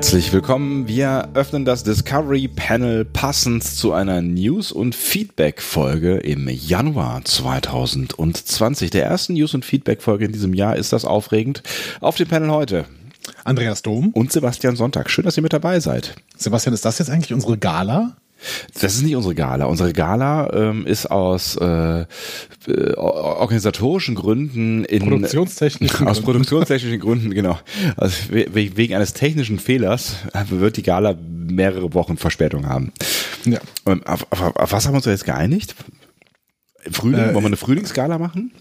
Herzlich willkommen. Wir öffnen das Discovery Panel passend zu einer News- und Feedback-Folge im Januar 2020. Der ersten News- und Feedback-Folge in diesem Jahr ist das aufregend. Auf dem Panel heute Andreas Dom und Sebastian Sonntag. Schön, dass ihr mit dabei seid. Sebastian, ist das jetzt eigentlich unsere Gala? Das ist nicht unsere Gala. Unsere Gala ähm, ist aus äh, äh, organisatorischen Gründen in Produktionstechnischen aus produktionstechnischen Gründen genau. Also we wegen eines technischen Fehlers wird die Gala mehrere Wochen Verspätung haben. Ja. Auf, auf, auf was haben wir uns jetzt geeinigt? Frühling, äh, wollen wir eine Frühlingsgala machen?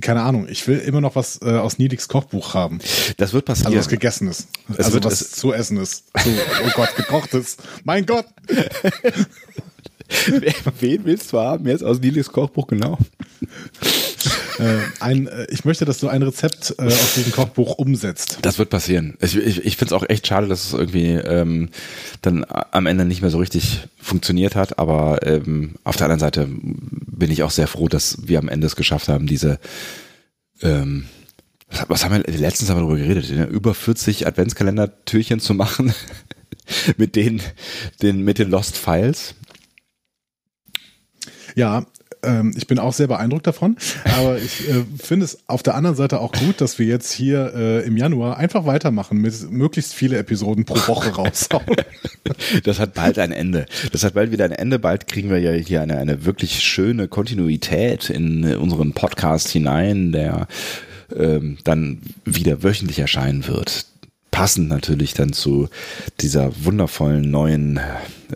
Keine Ahnung, ich will immer noch was äh, aus Niedigs Kochbuch haben. Das wird passieren. Also was gegessen ist. Es also was zu essen ist. So, oh Gott, gekochtes. Mein Gott. Wen willst du haben jetzt aus Niedigs Kochbuch genau? Äh, ein, äh, ich möchte, dass du ein Rezept äh, aus diesem Kochbuch umsetzt. Das wird passieren. Ich, ich, ich finde es auch echt schade, dass es irgendwie ähm, dann am Ende nicht mehr so richtig funktioniert hat. Aber ähm, auf der anderen Seite bin ich auch sehr froh, dass wir am Ende es geschafft haben, diese ähm, was haben wir letztens haben wir darüber geredet, ne? über 40 Adventskalender-Türchen zu machen mit den, den mit den Lost Files. Ja, ähm, ich bin auch sehr beeindruckt davon. Aber ich äh, finde es auf der anderen Seite auch gut, dass wir jetzt hier äh, im Januar einfach weitermachen mit möglichst viele Episoden pro Woche raushauen. das hat bald ein Ende. Das hat bald wieder ein Ende. Bald kriegen wir ja hier eine, eine wirklich schöne Kontinuität in unseren Podcast hinein, der ähm, dann wieder wöchentlich erscheinen wird passend natürlich dann zu dieser wundervollen neuen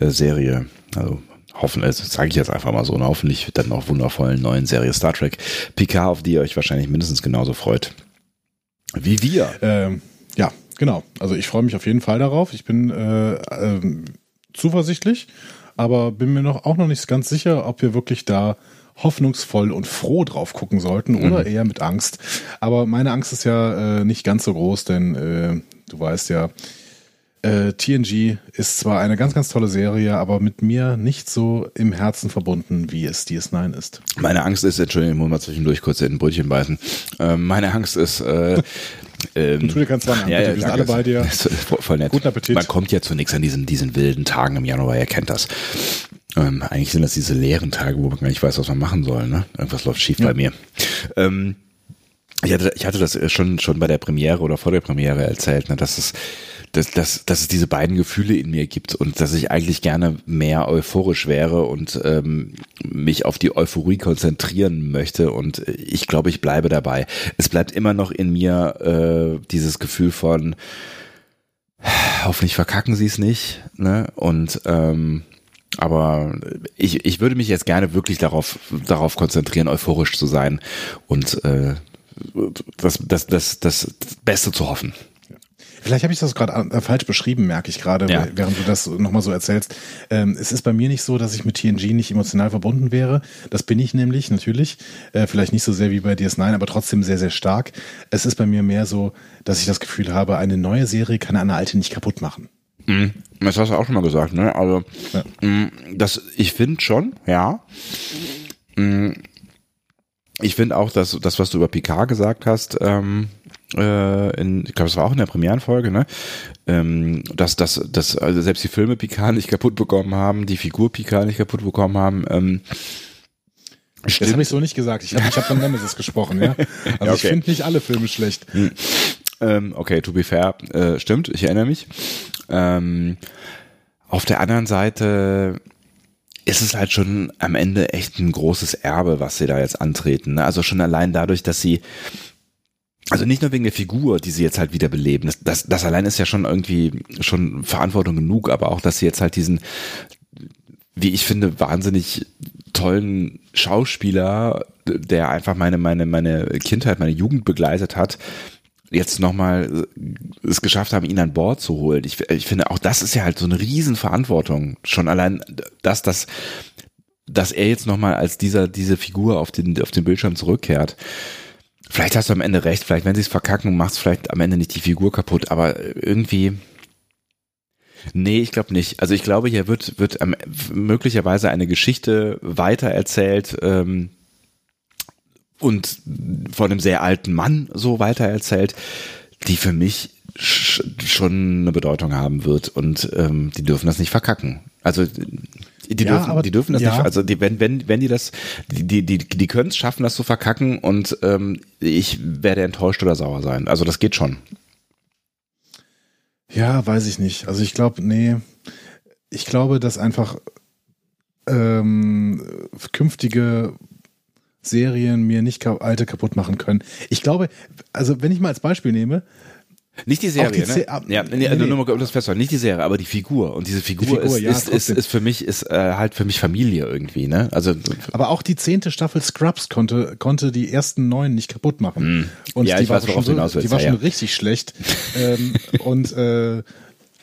äh, Serie. Also hoffen, das sage ich jetzt einfach mal so, und hoffentlich dann noch wundervollen neuen Serie Star Trek Picard, auf die ihr euch wahrscheinlich mindestens genauso freut wie wir. Ähm, ja, genau. Also ich freue mich auf jeden Fall darauf. Ich bin äh, äh, zuversichtlich, aber bin mir noch auch noch nicht ganz sicher, ob wir wirklich da hoffnungsvoll und froh drauf gucken sollten oder mhm. eher mit Angst. Aber meine Angst ist ja äh, nicht ganz so groß, denn äh, du weißt ja, äh, TNG ist zwar eine ganz, ganz tolle Serie, aber mit mir nicht so im Herzen verbunden, wie es DS9 ist. Meine Angst ist, Entschuldigung, ich muss mal zwischendurch kurz in ein Brötchen beißen. Ähm, meine Angst ist, äh, ähm, tu dir ganz ja, ja, wir sind alle bei dir. voll nett. Guten Appetit. Man kommt ja zunächst an diesen, diesen wilden Tagen im Januar, ihr kennt das. Ähm, eigentlich sind das diese leeren Tage, wo man gar nicht weiß, was man machen soll. Ne? Irgendwas läuft schief ja. bei mir. Ähm, ich hatte, ich hatte das schon, schon bei der Premiere oder vor der Premiere erzählt, ne, dass es dass, dass, dass es diese beiden Gefühle in mir gibt und dass ich eigentlich gerne mehr euphorisch wäre und ähm, mich auf die Euphorie konzentrieren möchte. Und ich glaube, ich bleibe dabei. Es bleibt immer noch in mir äh, dieses Gefühl von hoffentlich verkacken sie es nicht. Ne? Und ähm, aber ich, ich würde mich jetzt gerne wirklich darauf, darauf konzentrieren, euphorisch zu sein und äh, das, das, das, das Beste zu hoffen. Vielleicht habe ich das gerade äh, falsch beschrieben, merke ich gerade, ja. während du das nochmal so erzählst. Ähm, es ist bei mir nicht so, dass ich mit TNG nicht emotional verbunden wäre. Das bin ich nämlich, natürlich. Äh, vielleicht nicht so sehr wie bei DS9, aber trotzdem sehr, sehr stark. Es ist bei mir mehr so, dass ich das Gefühl habe, eine neue Serie kann eine alte nicht kaputt machen. Mhm. Das hast du auch schon mal gesagt, ne? Also, ja. mh, das, ich finde schon, ja. Mh, ich finde auch, dass das, was du über Picard gesagt hast, ähm, äh, in, ich glaube, es war auch in der Premierenfolge, ne? Ähm, dass, dass, dass also selbst die Filme Picard nicht kaputt bekommen haben, die Figur Picard nicht kaputt bekommen haben. Ähm, Stimmt. Das habe ich so nicht gesagt. Ich habe ich hab von Nemesis gesprochen, ja. Also ja, okay. ich finde nicht alle Filme schlecht. Hm. Ähm, okay, to be fair, äh, stimmt, ich erinnere mich. Ähm, auf der anderen Seite ist es halt schon am Ende echt ein großes Erbe, was sie da jetzt antreten. Ne? Also schon allein dadurch, dass sie also nicht nur wegen der Figur, die sie jetzt halt wieder beleben. Das, das, das allein ist ja schon irgendwie schon Verantwortung genug, aber auch, dass sie jetzt halt diesen, wie ich finde, wahnsinnig tollen Schauspieler, der einfach meine, meine, meine Kindheit, meine Jugend begleitet hat, jetzt nochmal es geschafft haben, ihn an Bord zu holen. Ich, ich finde, auch das ist ja halt so eine Riesenverantwortung. Schon allein, dass das, dass er jetzt nochmal als dieser, diese Figur auf den, auf den Bildschirm zurückkehrt. Vielleicht hast du am Ende recht, vielleicht wenn sie es verkacken, macht es vielleicht am Ende nicht die Figur kaputt, aber irgendwie. Nee, ich glaube nicht. Also ich glaube, hier wird, wird möglicherweise eine Geschichte weitererzählt ähm, und von einem sehr alten Mann so weitererzählt, die für mich schon eine Bedeutung haben wird und ähm, die dürfen das nicht verkacken. Also die Ja, dürfen, aber- die dürfen das ja. nicht, also die, wenn, wenn, wenn die das, die, die, die, die können es schaffen, das zu verkacken und ähm, ich werde enttäuscht oder sauer sein. Also das geht schon. Ja, weiß ich nicht. Also ich glaube, nee, ich glaube, dass einfach ähm, künftige Serien mir nicht alte kaputt machen können. Ich glaube, also wenn ich mal als Beispiel nehme, Nicht die Serie, die ne? Ab- ja, nee, nee, also nee. nur mal das festzuhalten, nicht die Serie, aber die Figur. Und diese Figur, Figur, ist, ja, ist, ist, ist für mich, ist äh, halt für mich Familie irgendwie, ne? Also aber auch die zehnte Staffel Scrubs konnte, konnte die ersten neun nicht kaputt machen. Und Hm. Ja, die ich war weiß, schon, so, die war schon ja. richtig schlecht. ähm, und äh,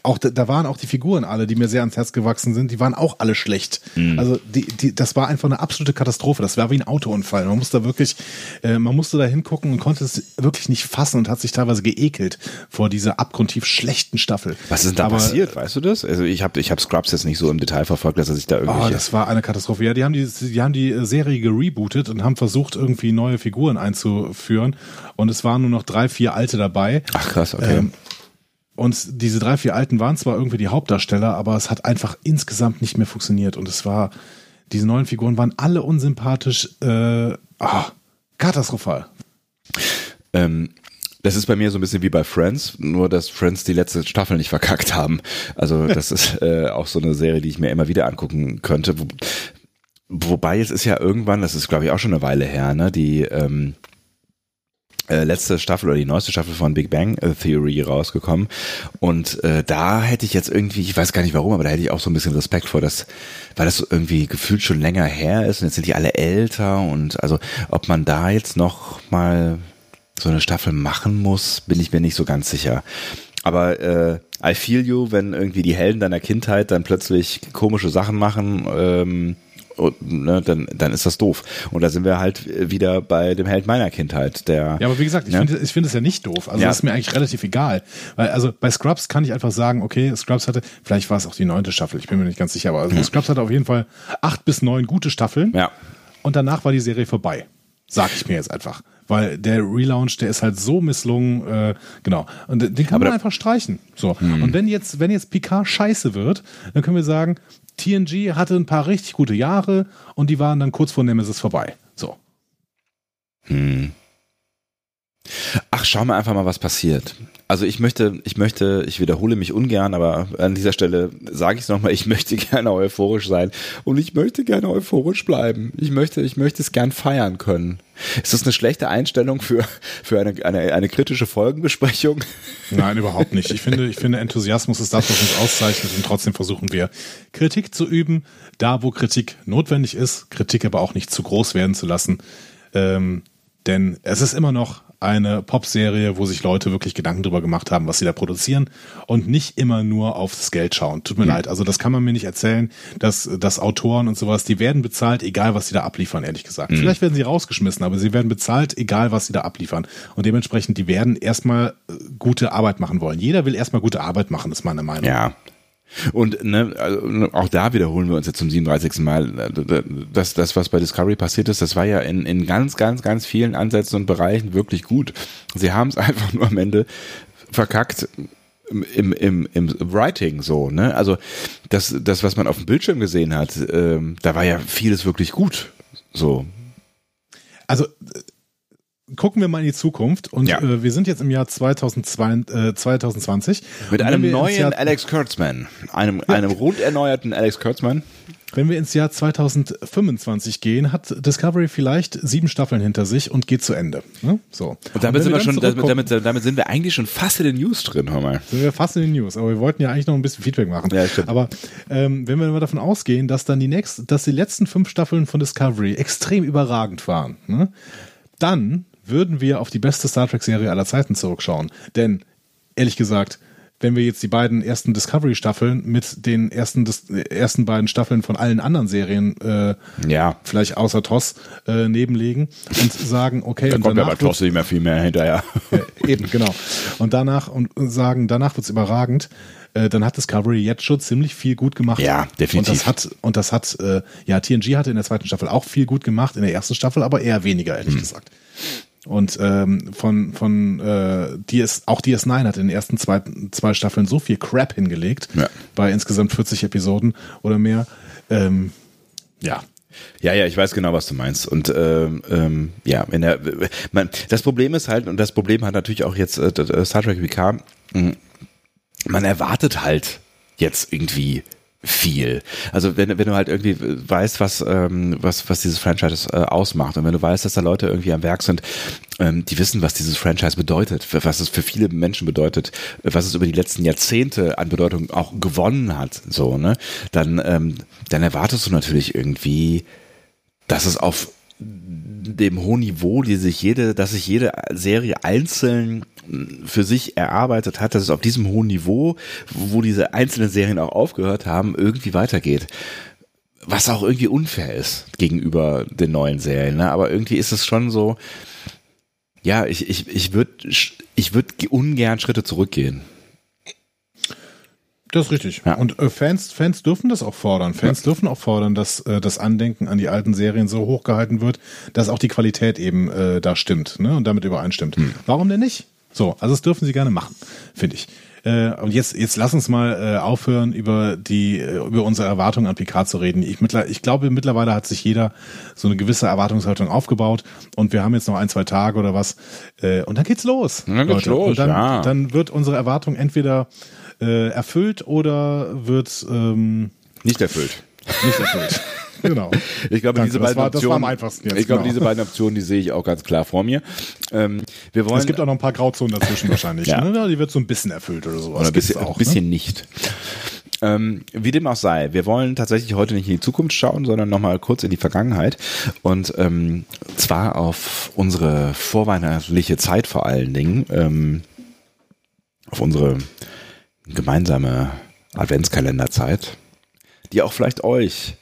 auch da, da waren auch die Figuren alle, die mir sehr ans Herz gewachsen sind, die waren auch alle schlecht. Hm. Also die, die, das war einfach eine absolute Katastrophe. Das war wie ein Autounfall. Man musste da wirklich, äh, man musste da hingucken und konnte es wirklich nicht fassen und hat sich teilweise geekelt vor dieser abgrundtief schlechten Staffel. was ist denn da Aber, passiert, weißt du das? Also ich habe ich hab Scrubs jetzt nicht so im Detail verfolgt, dass er sich da Oh, irgendwie. das war eine Katastrophe. Ja, die haben die, die haben die Serie gerebootet und haben versucht, irgendwie neue Figuren einzuführen. Und es waren nur noch drei, vier alte dabei. Ach krass, okay. Ähm, und diese drei, vier alten waren zwar irgendwie die Hauptdarsteller, aber es hat einfach insgesamt nicht mehr funktioniert. Und es war, diese neuen Figuren waren alle unsympathisch, äh, ah, katastrophal. Ähm, das ist bei mir so ein bisschen wie bei Friends, nur dass Friends die letzte Staffel nicht verkackt haben. Also das ist äh, auch so eine Serie, die ich mir immer wieder angucken könnte. Wo, wobei es ist ja irgendwann, das ist glaube ich auch schon eine Weile her, ne, die ähm, äh, letzte Staffel oder die neueste Staffel von Big Bang Theory rausgekommen und äh, da hätte ich jetzt irgendwie, ich weiß gar nicht warum, aber da hätte ich auch so ein bisschen Respekt vor, dass, weil das irgendwie gefühlt schon länger her ist und jetzt sind die alle älter und also ob man da jetzt noch mal so eine Staffel machen muss, bin ich mir nicht so ganz sicher. Aber äh, I feel you, wenn irgendwie die Helden deiner Kindheit dann plötzlich komische Sachen machen, ähm, und, ne, dann, dann ist das doof. Und da sind wir halt wieder bei dem Held meiner Kindheit, der. Ja, aber wie gesagt, ich ne? finde ich finde es ja nicht doof. Also Ja. das ist mir eigentlich relativ egal. Weil, also bei Scrubs kann ich einfach sagen, okay, Scrubs hatte, vielleicht war es auch die neunte Staffel, ich bin mir nicht ganz sicher, aber also Scrubs hatte auf jeden Fall acht bis neun gute Staffeln. Ja. Und danach war die Serie vorbei. Sag ich mir jetzt einfach. Weil der Relaunch, der ist halt so misslungen, äh, genau. Und den kann Aber man einfach streichen. So. Und wenn jetzt, wenn jetzt Picard scheiße wird, dann können wir sagen, TNG hatte ein paar richtig gute Jahre und die waren dann kurz vor Nemesis vorbei. So. Hm. Ach, schau mal einfach mal, was passiert. Also ich möchte, ich möchte, ich wiederhole mich ungern, aber an dieser Stelle sage ich es nochmal, ich möchte gerne euphorisch sein und ich möchte gerne euphorisch bleiben. Ich möchte, ich möchte es gern feiern können. Ist das eine schlechte Einstellung für, für eine, eine, eine kritische Folgenbesprechung? Nein, überhaupt nicht. Ich finde, ich finde, Enthusiasmus ist das, was uns auszeichnet und trotzdem versuchen wir, Kritik zu üben, da wo Kritik notwendig ist, Kritik aber auch nicht zu groß werden zu lassen. Ähm, denn es ist immer noch eine Popserie, wo sich Leute wirklich Gedanken drüber gemacht haben, was sie da produzieren und nicht immer nur aufs Geld schauen. Tut mir leid. Also das kann man mir nicht erzählen, dass, dass Autoren und sowas, die werden bezahlt, egal was sie da abliefern, ehrlich gesagt. Vielleicht werden sie rausgeschmissen, aber sie werden bezahlt, egal was sie da abliefern. Und dementsprechend, die werden erstmal äh, gute Arbeit machen wollen. Jeder will erstmal gute Arbeit machen, ist meine Meinung. Ja. Und ne, also, auch da wiederholen wir uns jetzt zum 37. Mal. Das, das, was bei Discovery passiert ist, das war ja in, in ganz, ganz, ganz vielen Ansätzen und Bereichen wirklich gut. Sie haben es einfach nur am Ende verkackt im, im, im Writing so, ne? Also das, das, was man auf dem Bildschirm gesehen hat, ähm, da war ja vieles wirklich gut. So. Also gucken wir mal in die Zukunft und Ja. äh, wir sind jetzt im Jahr 2002, äh, 2020. Mit Und einem wir neuen Jahr, Alex Kurtzman. Einem, einem rund erneuerten Alex Kurtzman. Wenn wir ins Jahr 2025 gehen, hat Discovery vielleicht sieben Staffeln hinter sich und geht zu Ende. Ne? So. Und damit wenn sind wir dann schon, damit, damit, damit sind wir eigentlich schon fast in den News drin, hör mal. sind wir fast in den News, aber wir wollten ja eigentlich noch ein bisschen Feedback machen. Ja, stimmt. Aber ähm, wenn wir mal davon ausgehen, dass dann die nächsten, dass die letzten fünf Staffeln von Discovery extrem überragend waren, ne, dann würden wir auf die beste Star Trek-Serie aller Zeiten zurückschauen. Denn ehrlich gesagt, wenn wir jetzt die beiden ersten Discovery-Staffeln mit den ersten, des, ersten beiden Staffeln von allen anderen Serien, äh, Ja. vielleicht außer TOS, äh, nebenlegen und sagen, okay, Da kommt ja bei Tosse nicht mehr viel mehr hinterher. äh, eben, genau. Und danach und sagen, danach wird's überragend. Äh, dann hat Discovery jetzt schon ziemlich viel gut gemacht. Ja, definitiv. Und das hat, und das hat, äh, ja, TNG hatte in der zweiten Staffel auch viel gut gemacht, in der ersten Staffel aber eher weniger, Hm. ehrlich gesagt. Und ähm, von, von äh, DS, auch DS9 hat in den ersten zwei, zwei Staffeln so viel Crap hingelegt, Ja. bei insgesamt 40 Episoden oder mehr. Ähm, ja, Ja, ja, ich weiß genau, was du meinst. Und ähm, ähm, ja, wenn der, man, das Problem ist halt, und das Problem hat natürlich auch jetzt äh, Star Trek mh, man erwartet halt jetzt irgendwie viel. Also wenn, wenn du halt irgendwie weißt, was, ähm, was, was dieses Franchise äh, ausmacht und wenn du weißt, dass da Leute irgendwie am Werk sind, ähm, die wissen, was dieses Franchise bedeutet, was es für viele Menschen bedeutet, äh, was es über die letzten Jahrzehnte an Bedeutung auch gewonnen hat, so, ne, dann, ähm, dann erwartest du natürlich irgendwie, dass es auf dem hohen Niveau, die sich jede, dass sich jede Serie einzeln für sich erarbeitet hat, dass es auf diesem hohen Niveau, wo diese einzelnen Serien auch aufgehört haben, irgendwie weitergeht. Was auch irgendwie unfair ist gegenüber den neuen Serien. Ne? Aber irgendwie ist es schon so, ja, ich, ich, ich würde ich würd ungern Schritte zurückgehen. Das ist richtig. Ja. Und äh, Fans, Fans dürfen das auch fordern. Fans dürfen auch fordern, dass äh, das Andenken an die alten Serien so hochgehalten wird, dass auch die Qualität eben äh, da stimmt ne? und damit übereinstimmt. Warum denn nicht? So, also das dürfen sie gerne machen, finde ich. Äh, und jetzt, jetzt lass uns mal äh, aufhören, über die, äh, über unsere Erwartungen an Picard zu reden. Ich, mittler, ich glaube, mittlerweile hat sich jeder so eine gewisse Erwartungshaltung aufgebaut und wir haben jetzt noch ein, zwei Tage oder was. Äh, und dann geht's los. Dann geht's Leute. los, und dann, ja. dann wird unsere Erwartung entweder äh, erfüllt oder wird ähm, Nicht erfüllt. nicht erfüllt. Genau. Ich glaube, Danke, diese beiden war- das war Optionen, am einfachsten jetzt, ich glaube, genau. diese beiden Optionen, die sehe ich auch ganz klar vor mir. Ähm, wir wollen Es gibt auch noch ein paar Grauzonen dazwischen wahrscheinlich. Ja. Ne? Die wird so ein bisschen erfüllt oder sowas. Oder ein bisschen, auch, ein bisschen nicht. Ähm, wie dem auch sei, wir wollen tatsächlich heute nicht in die Zukunft schauen, sondern nochmal kurz in die Vergangenheit. Und ähm, zwar auf unsere vorweihnachtliche Zeit vor allen Dingen, ähm, auf unsere gemeinsame Adventskalenderzeit, die auch vielleicht euch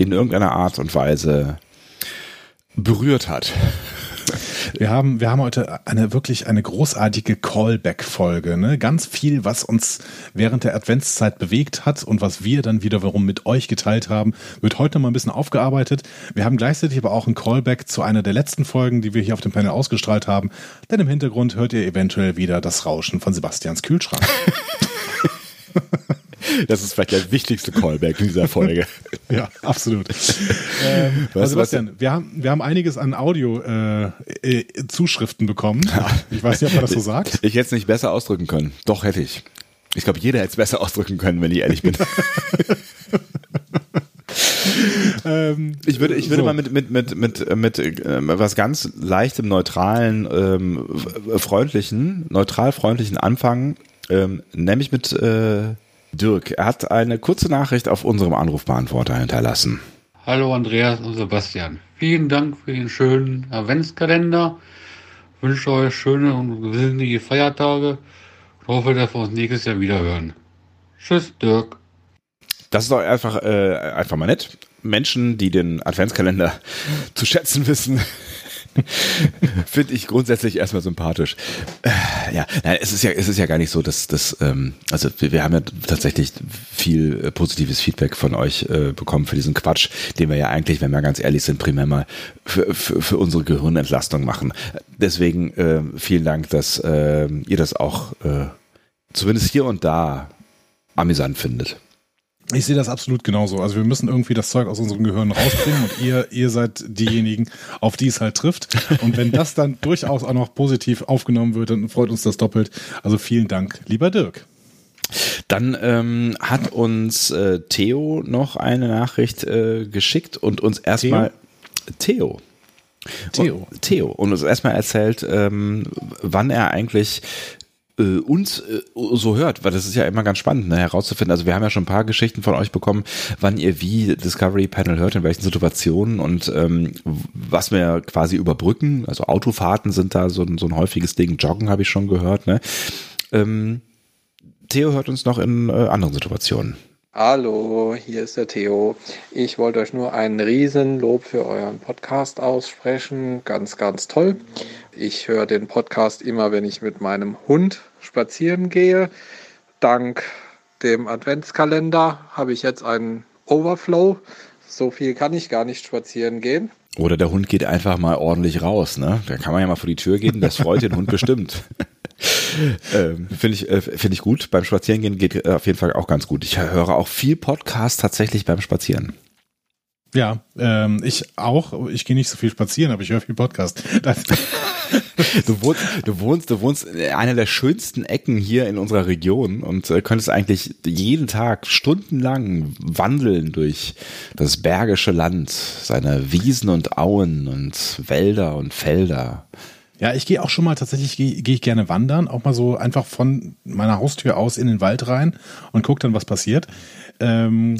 in irgendeiner Art und Weise berührt hat. Wir haben, wir haben heute eine wirklich eine großartige Callback-Folge. Ne? Ganz viel, was uns während der Adventszeit bewegt hat und was wir dann wiederum mit euch geteilt haben, wird heute noch mal ein bisschen aufgearbeitet. Wir haben gleichzeitig aber auch ein Callback zu einer der letzten Folgen, die wir hier auf dem Panel ausgestrahlt haben. Denn im Hintergrund hört ihr eventuell wieder das Rauschen von Sebastians Kühlschrank. Das ist vielleicht der wichtigste Callback in dieser Folge. Ja, absolut. ähm, Was- also Sebastian, wir haben, wir haben einiges an Audio-Zuschriften bekommen. Ich weiß nicht, ob man das so sagt. Ich hätte es nicht besser ausdrücken können. Doch hätte ich. Ich glaube, jeder hätte es besser ausdrücken können, wenn ich ehrlich bin. Ähm, Ich würde, ich würde so. mal mit, mit, mit, mit, mit ähm, was ganz leichtem, neutralen, ähm, freundlichen, neutral freundlichen anfangen, ähm, nämlich mit äh, Dirk. Er hat eine kurze Nachricht auf unserem Anrufbeantworter hinterlassen. Hallo Andreas und Sebastian. Vielen Dank für den schönen Adventskalender. Wünsche euch schöne und besinnliche Feiertage und hoffe, dass wir uns nächstes Jahr wieder hören. Tschüss, Dirk. Das ist doch einfach, äh, einfach mal nett. Menschen, die den Adventskalender zu schätzen wissen, finde ich grundsätzlich erstmal sympathisch. Äh, ja, nein, es ist ja, es ist ja gar nicht so, dass das, ähm, also wir, wir haben ja tatsächlich viel äh, positives Feedback von euch äh, bekommen für diesen Quatsch, den wir ja eigentlich, wenn wir ganz ehrlich sind, primär mal für, für, für unsere Gehirnentlastung machen. Deswegen äh, vielen Dank, dass äh, ihr das auch äh, zumindest hier und da amüsant findet. Ich sehe das absolut genauso. Also wir müssen irgendwie das Zeug aus unserem Gehirn rausbringen und ihr, ihr seid diejenigen, auf die es halt trifft. Und wenn das dann durchaus auch noch positiv aufgenommen wird, dann freut uns das doppelt. Also vielen Dank, lieber Dirk. Dann ähm, hat uns äh, Theo noch eine Nachricht äh, geschickt und uns erstmal Theo. Theo. Theo und uns erstmal erzählt, ähm, wann er eigentlich äh, uns äh, so hört, weil das ist ja immer ganz spannend, ne, herauszufinden. Also wir haben ja schon ein paar Geschichten von euch bekommen, wann ihr wie Discovery Panel hört, in welchen Situationen und ähm, was wir quasi überbrücken. Also Autofahrten sind da so ein, so ein häufiges Ding. Joggen habe ich schon gehört. Ne? Ähm, Theo hört uns noch in äh, anderen Situationen. Hallo, hier ist der Theo. Ich wollte euch nur ein Riesenlob für euren Podcast aussprechen. Ganz, ganz toll. Ich höre den Podcast immer, wenn ich mit meinem Hund spazieren gehe. Dank dem Adventskalender habe ich jetzt einen Overflow. So viel kann ich gar nicht spazieren gehen. Oder der Hund geht einfach mal ordentlich raus, ne? Da kann man ja mal vor die Tür gehen, das freut den Hund bestimmt. ähm, Finde ich, äh, finde ich gut. Beim Spazierengehen geht äh, auf jeden Fall auch ganz gut. Ich höre auch viel Podcast tatsächlich beim Spazieren. Ja, ähm, ich auch. Ich gehe nicht so viel spazieren, aber ich höre viel Podcast. Du wohnst, du wohnst, du wohnst in einer der schönsten Ecken hier in unserer Region und äh, könntest eigentlich jeden Tag stundenlang wandeln durch das bergische Land, seine Wiesen und Auen und Wälder und Felder. Ja, ich gehe auch schon mal tatsächlich, gehe geh ich gerne wandern, auch mal so einfach von meiner Haustür aus in den Wald rein und guck dann, was passiert. Ähm,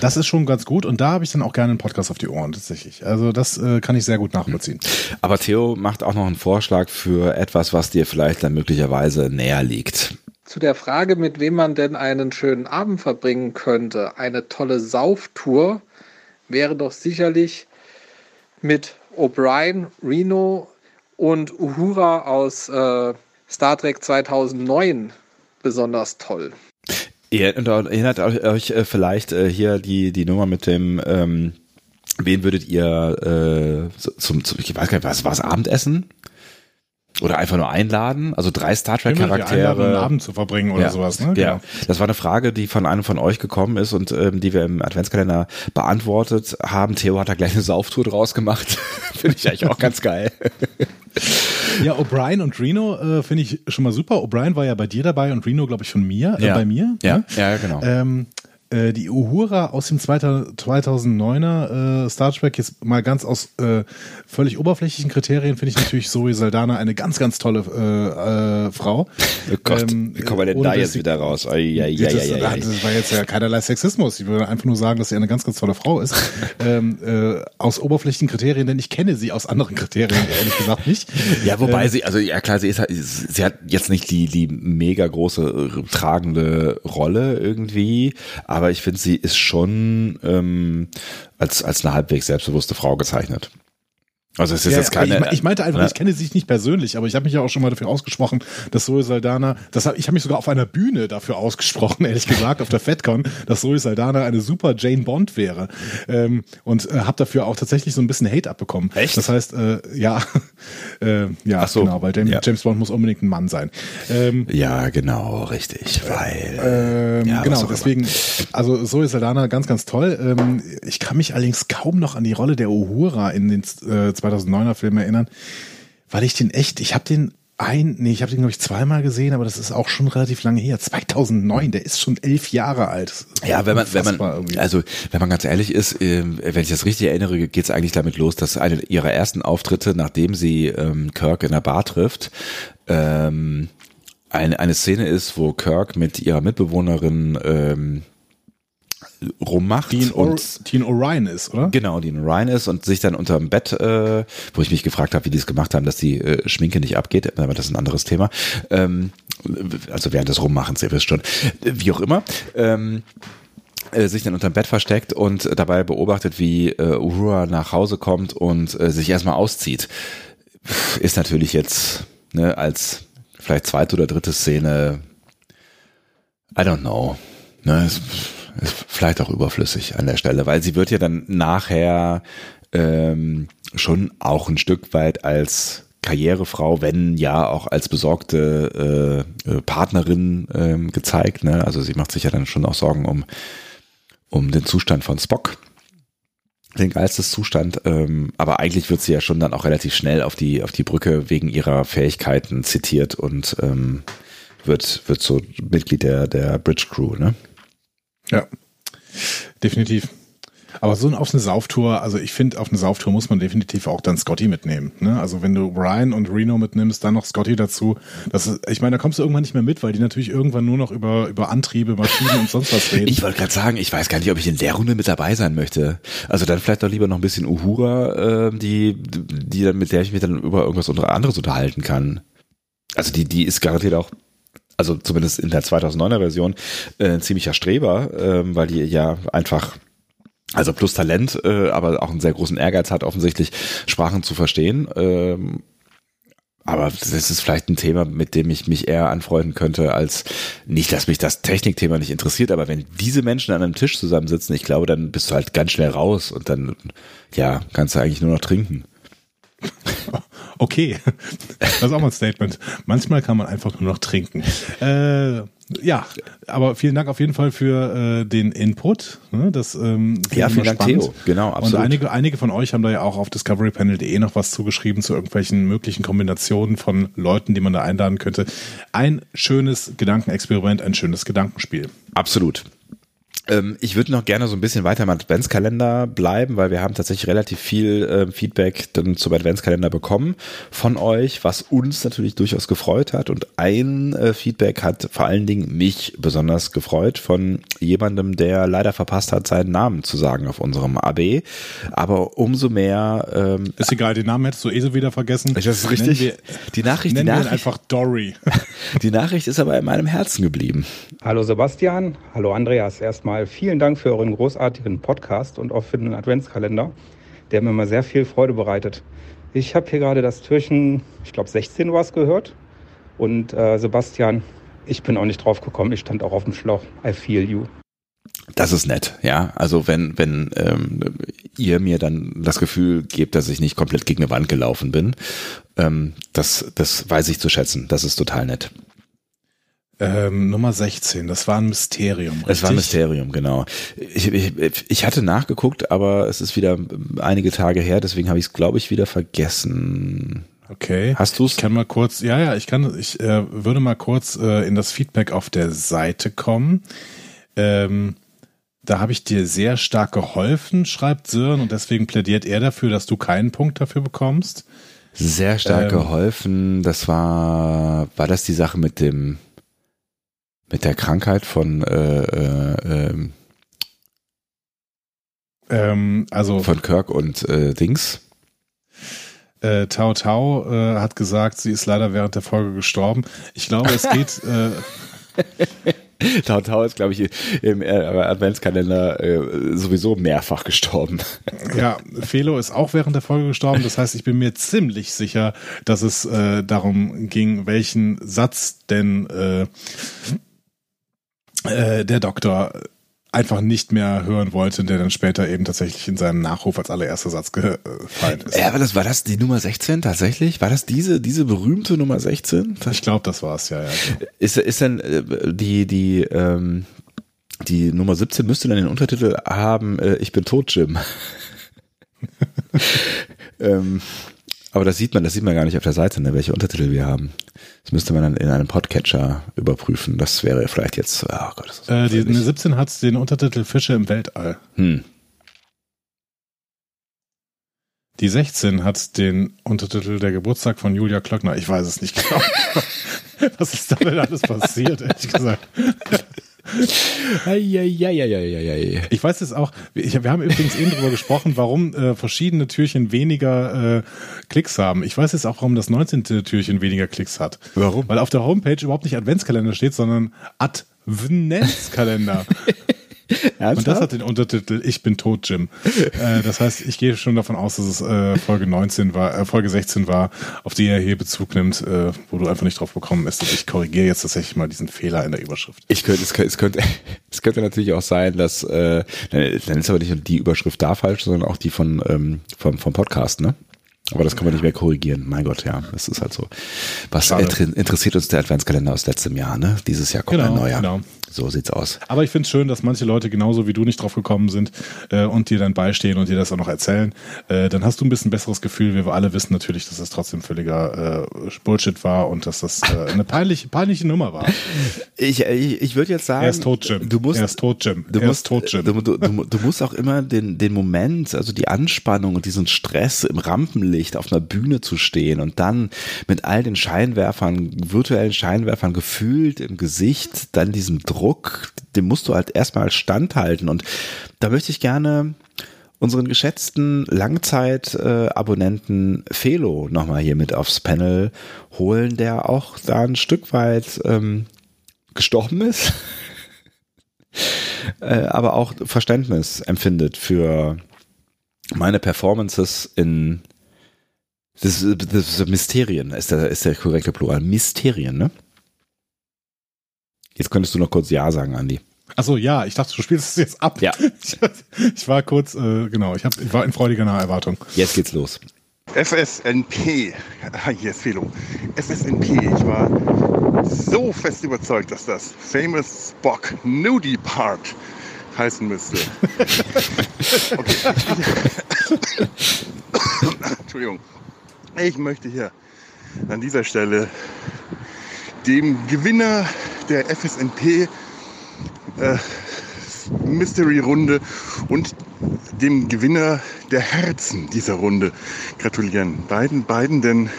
das ist schon ganz gut und da habe ich dann auch gerne einen Podcast auf die Ohren tatsächlich. Also das äh, kann ich sehr gut nachvollziehen. Aber Theo macht auch noch einen Vorschlag für etwas, was dir vielleicht dann möglicherweise näher liegt. Zu der Frage, mit wem man denn einen schönen Abend verbringen könnte, eine tolle Sauftour wäre doch sicherlich mit O'Brien, Reno und Uhura aus äh, Star Trek 2009 besonders toll. Ihr erinnert euch äh, vielleicht äh, hier die, die Nummer mit dem, ähm, wen würdet ihr äh, zum, zum, ich weiß gar nicht, was war es, Abendessen? Oder einfach nur einladen, also drei Star Trek Charaktere. einen Abend zu verbringen oder ja, sowas, ne? Genau. Ja, das war eine Frage, die von einem von euch gekommen ist und ähm, die wir im Adventskalender beantwortet haben. Theo hat da gleich eine Sauftour draus gemacht. Finde ich eigentlich auch ganz geil. Ja, O'Brien und Reno äh, finde ich schon mal super. O'Brien war ja bei dir dabei und Reno, glaube ich, von mir, äh, ja. bei mir. Ja, ne? ja, genau. Ähm, äh, die Uhura aus dem 2009er äh, Star Trek, jetzt mal ganz aus äh, völlig oberflächlichen Kriterien, finde ich natürlich Zoe Saldana eine ganz, ganz tolle äh, äh, Frau. Oh Gott, ähm, wie kommen wir denn da jetzt wieder raus? Ai, ai, das, ai, ai, ai. das war jetzt ja keinerlei Sexismus. Ich würde einfach nur sagen, dass sie eine ganz, ganz tolle Frau ist. ähm, äh, aus oberflächlichen Kriterien, denn ich kenne sie aus anderen Kriterien, ehrlich gesagt nicht. Ja, wobei Äh, sie, also ja klar, sie ist halt, sie hat jetzt nicht die, die mega große tragende Rolle irgendwie, aber ich finde, sie ist schon ähm, als, als eine halbwegs selbstbewusste Frau gezeichnet. Also es ist Ja, jetzt keine. ich, ich meinte einfach, ne? ich kenne sie nicht persönlich, aber ich habe mich ja auch schon mal dafür ausgesprochen, dass Zoe Saldana, das hab, ich habe mich sogar auf einer Bühne dafür ausgesprochen, ehrlich gesagt, auf der FedCon, dass Zoe Saldana eine super Jane Bond wäre. Ähm, und äh, habe dafür auch tatsächlich so ein bisschen Hate abbekommen. Echt? Das heißt, äh, ja, äh, ja, so, genau, weil James, ja. James Bond muss unbedingt ein Mann sein. Ähm, ja, genau, richtig, weil. ähm, Ja, genau, deswegen, also Zoe Saldana ganz, ganz toll. Ähm, ich kann mich allerdings kaum noch an die Rolle der Uhura in den äh, 2009er Filmen erinnern, weil ich den echt, ich habe den ein, nee, ich habe den glaube ich zweimal gesehen, aber das ist auch schon relativ lange her. 2009, der ist schon elf Jahre alt. Ja, wenn man, wenn unfassbar irgendwie. man, also wenn man ganz ehrlich ist, ähm, wenn ich das richtig erinnere, geht es eigentlich damit los, dass eine ihrer ersten Auftritte, nachdem sie ähm, Kirk in der Bar trifft, ähm, eine, eine Szene ist, wo Kirk mit ihrer Mitbewohnerin ähm, rummacht Dean, Or und Dean Orion ist, oder? Genau, die in Ryan ist und sich dann unterm Bett, äh, wo ich mich gefragt habe, wie die es gemacht haben, dass die äh, Schminke nicht abgeht, aber das ist ein anderes Thema. Ähm, also während des Rummachens, ihr wisst schon. Wie auch immer. Ähm, äh, sich dann unterm Bett versteckt und dabei beobachtet, wie äh, Uhura nach Hause kommt und äh, sich erstmal auszieht. Ist natürlich jetzt ne, als vielleicht zweite oder dritte Szene, I don't know. Ne, ist, ist vielleicht auch überflüssig an der Stelle, weil sie wird ja dann nachher ähm, schon auch ein Stück weit als Karrierefrau, wenn ja auch als besorgte äh, äh, Partnerin ähm, gezeigt. Ne? Also sie macht sich ja dann schon auch Sorgen um, um den Zustand von Spock. Den Geisteszustand, ähm, aber eigentlich wird sie ja schon dann auch relativ schnell auf die, auf die Brücke wegen ihrer Fähigkeiten zitiert und ähm, wird, wird so Mitglied der, der Bridge Crew, ne? Ja, definitiv. Aber so auf eine Sauftour, also ich finde, auf eine Sauftour muss man definitiv auch dann Scotty mitnehmen. Ne? Also wenn du Ryan und Reno mitnimmst, dann noch Scotty dazu. Das ist, ich meine, da kommst du irgendwann nicht mehr mit, weil die natürlich irgendwann nur noch über, über Antriebe, Maschinen und sonst was reden. Ich wollte gerade sagen, ich weiß gar nicht, ob ich in der Runde mit dabei sein möchte. Also dann vielleicht doch lieber noch ein bisschen Uhura, äh, die, die dann, mit der ich mich dann über irgendwas anderes unterhalten kann. Also die, die ist garantiert auch, also zumindest in der 2009er Version, äh, ziemlicher Streber, ähm, weil die ja einfach also plus Talent, äh, aber auch einen sehr großen Ehrgeiz hat, offensichtlich Sprachen zu verstehen. Ähm, aber das ist vielleicht ein Thema, mit dem ich mich eher anfreunden könnte, als nicht, dass mich das Technikthema nicht interessiert, aber wenn diese Menschen an einem Tisch zusammensitzen, ich glaube, dann bist du halt ganz schnell raus und dann, ja, kannst du eigentlich nur noch trinken. Okay, das ist auch mal ein Statement. Manchmal kann man einfach nur noch trinken. Äh, ja, aber vielen Dank auf jeden Fall für äh, den Input. Ne? Das, ähm, ja, vielen Dank, spannend. Theo. Genau, absolut. Und einige, einige von euch haben da ja auch auf discoverypanel.de noch was zugeschrieben zu irgendwelchen möglichen Kombinationen von Leuten, die man da einladen könnte. Ein schönes Gedankenexperiment, ein schönes Gedankenspiel. Absolut. Ähm, ich würde noch gerne so ein bisschen weiter im Adventskalender bleiben, weil wir haben tatsächlich relativ viel äh, Feedback dann zum Adventskalender bekommen von euch, was uns natürlich durchaus gefreut hat. Und ein äh, Feedback hat vor allen Dingen mich besonders gefreut von jemandem, der leider verpasst hat, seinen Namen zu sagen auf unserem AB. Aber umso mehr. Ähm, ist egal, den Namen hättest du eh so wieder vergessen. Das ist richtig. Wir, die Nachricht, die Nachricht, einfach Dory. die Nachricht ist aber in meinem Herzen geblieben. Hallo Sebastian, hallo Andreas. Erstmal mal vielen Dank für euren großartigen Podcast und auch für den Adventskalender, der mir mal sehr viel Freude bereitet. Ich habe hier gerade das Türchen, ich glaube 16 war es gehört. Und äh, Sebastian, ich bin auch nicht drauf gekommen, ich stand auch auf dem Schlauch. I feel you. Das ist nett, ja. Also wenn, wenn ähm, ihr mir dann das Gefühl gebt, dass ich nicht komplett gegen eine Wand gelaufen bin, ähm, das, das weiß ich zu schätzen. Das ist total nett. Ähm, Nummer 16, das war ein Mysterium. Richtig? Es war ein Mysterium, genau. Ich, ich, ich hatte nachgeguckt, aber es ist wieder einige Tage her, deswegen habe ich es, glaube ich, wieder vergessen. Okay. Hast du es? Ich kann mal kurz, ja, ja, ich kann, ich äh, würde mal kurz äh, in das Feedback auf der Seite kommen. Ähm, da habe ich dir sehr stark geholfen, schreibt Sören, und deswegen plädiert er dafür, dass du keinen Punkt dafür bekommst. Sehr stark ähm, geholfen. Das war, war das die Sache mit dem, mit der Krankheit von äh, äh, ähm, ähm, also von Kirk und äh, Dings. Äh, Tao Tao äh, hat gesagt, sie ist leider während der Folge gestorben. Ich glaube, es geht. äh, Tao Tao ist, glaube ich, im äh, Adventskalender äh, sowieso mehrfach gestorben. Ja, Felo ist auch während der Folge gestorben. Das heißt, ich bin mir ziemlich sicher, dass es äh, darum ging, welchen Satz denn äh, der Doktor einfach nicht mehr hören wollte, der dann später eben tatsächlich in seinem Nachruf als allererster Satz gefallen ist. Ja, aber das war das die Nummer 16 tatsächlich? War das diese diese berühmte Nummer 16? Ich glaube, das war's ja, ja. Ist ist denn äh, die die ähm, die Nummer 17 müsste dann den Untertitel haben äh, ich bin tot Jim. ähm, aber das sieht man, das sieht man gar nicht auf der Seite, ne, welche Untertitel wir haben. Das müsste man dann in einem Podcatcher überprüfen. Das wäre vielleicht jetzt. Oh Gott, das ist äh, die, eine 17 hat den Untertitel Fische im Weltall. Hm. Die 16 hat den Untertitel Der Geburtstag von Julia Klöckner. Ich weiß es nicht genau. Was ist da denn alles passiert, ehrlich gesagt? Ich weiß es auch, wir haben übrigens eben darüber gesprochen, warum äh, verschiedene Türchen weniger äh, Klicks haben. Ich weiß jetzt auch, warum das 19. Türchen weniger Klicks hat. Warum? Weil auf der Homepage überhaupt nicht Adventskalender steht, sondern Adventskalender. Und das hat den Untertitel Ich bin tot, Jim. äh, das heißt, ich gehe schon davon aus, dass es äh, Folge 19 war, äh, Folge 16 war, auf die er hier Bezug nimmt, äh, wo du einfach nicht drauf bekommen bist. Und ich korrigiere jetzt tatsächlich mal diesen Fehler in der Überschrift. Ich könnte, es könnte, es könnte, es könnte natürlich auch sein, dass äh, dann ist aber nicht nur die Überschrift da falsch, sondern auch die von ähm, vom, vom Podcast, ne? Aber das kann man nicht mehr korrigieren. Mein Gott, ja, das ist halt so. Was interessiert uns der Adventskalender aus letztem Jahr, ne? Dieses Jahr kommt genau, ein neuer. Genau. So sieht's aus. Aber ich finde es schön, dass manche Leute genauso wie du nicht drauf gekommen sind äh, und dir dann beistehen und dir das auch noch erzählen. Äh, dann hast du ein bisschen besseres Gefühl. Wir alle wissen natürlich, dass das trotzdem völliger äh, Bullshit war und dass das äh, eine peinliche, peinliche Nummer war. Ich, ich, ich würde jetzt sagen, er ist tot, Jim. Du musst, er ist tot, Jim. Du musst, tot, Jim. Du, du, du, du musst auch immer den, den Moment, also die Anspannung und diesen Stress im Rampenlicht auf einer Bühne zu stehen und dann mit all den Scheinwerfern, virtuellen Scheinwerfern gefühlt im Gesicht, dann diesem Druck Druck, dem musst du halt erstmal standhalten. Und da möchte ich gerne unseren geschätzten Langzeit-Abonnenten äh, Felo nochmal hier mit aufs Panel holen, der auch da ein Stück weit ähm, gestorben ist, äh, aber auch Verständnis empfindet für meine Performances in Das, das Mysterien ist der, ist der korrekte Plural. Mysterien, ne? Jetzt könntest du noch kurz Ja sagen, Andi. Achso, ja, ich dachte, du spielst es jetzt ab. Ja. Ich, war kurz, äh, genau, ich, hab, ich war in freudiger Naherwartung. Jetzt geht's los. FSNP. Ah, Hier ist Felo. FSNP. Ich war so fest überzeugt, dass das Famous Spock Nudie Part heißen müsste. Okay. Entschuldigung. Ich möchte hier an dieser Stelle dem Gewinner der FSNP äh, Mystery-Runde und dem Gewinner der Herzen dieser Runde gratulieren. Beiden, beiden, denn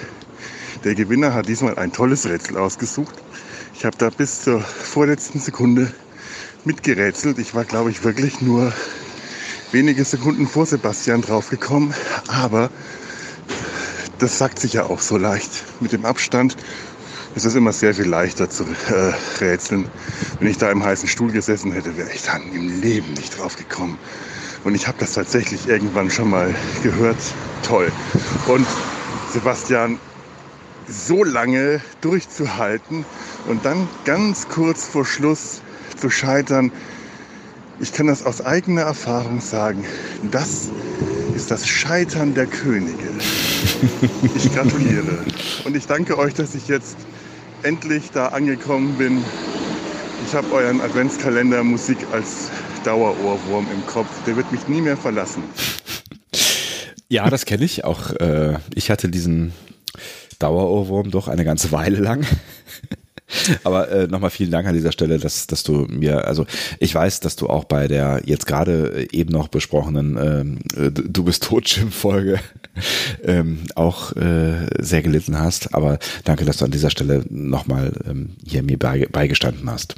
der Gewinner hat diesmal ein tolles Rätsel ausgesucht. Ich habe da bis zur vorletzten Sekunde mitgerätselt. Ich war, glaube ich, wirklich nur wenige Sekunden vor Sebastian draufgekommen. Aber das sagt sich ja auch so leicht. Mit dem Abstand ist es immer sehr viel leichter zu äh, rätseln. Wenn ich da im heißen Stuhl gesessen hätte, wäre ich dann im Leben nicht drauf gekommen. Und ich habe das tatsächlich irgendwann schon mal gehört. Toll. Und Sebastian, so lange durchzuhalten und dann ganz kurz vor Schluss zu scheitern, ich kann das aus eigener Erfahrung sagen, das ist das Scheitern der Könige. Ich gratuliere. Und ich danke euch, dass ich jetzt endlich da angekommen bin. Ich habe euren Adventskalender Musik als Dauerohrwurm im Kopf. Der wird mich nie mehr verlassen. Ja, das kenne ich. Auch äh, ich hatte diesen Dauerohrwurm doch eine ganze Weile lang. Aber äh, nochmal vielen Dank an dieser Stelle, dass, dass du mir, also ich weiß, dass du auch bei der jetzt gerade eben noch besprochenen ähm, äh, Du bist tot Folge ähm, auch äh, sehr gelitten hast. Aber danke, dass du an dieser Stelle nochmal ähm, hier mir beige, beigestanden hast.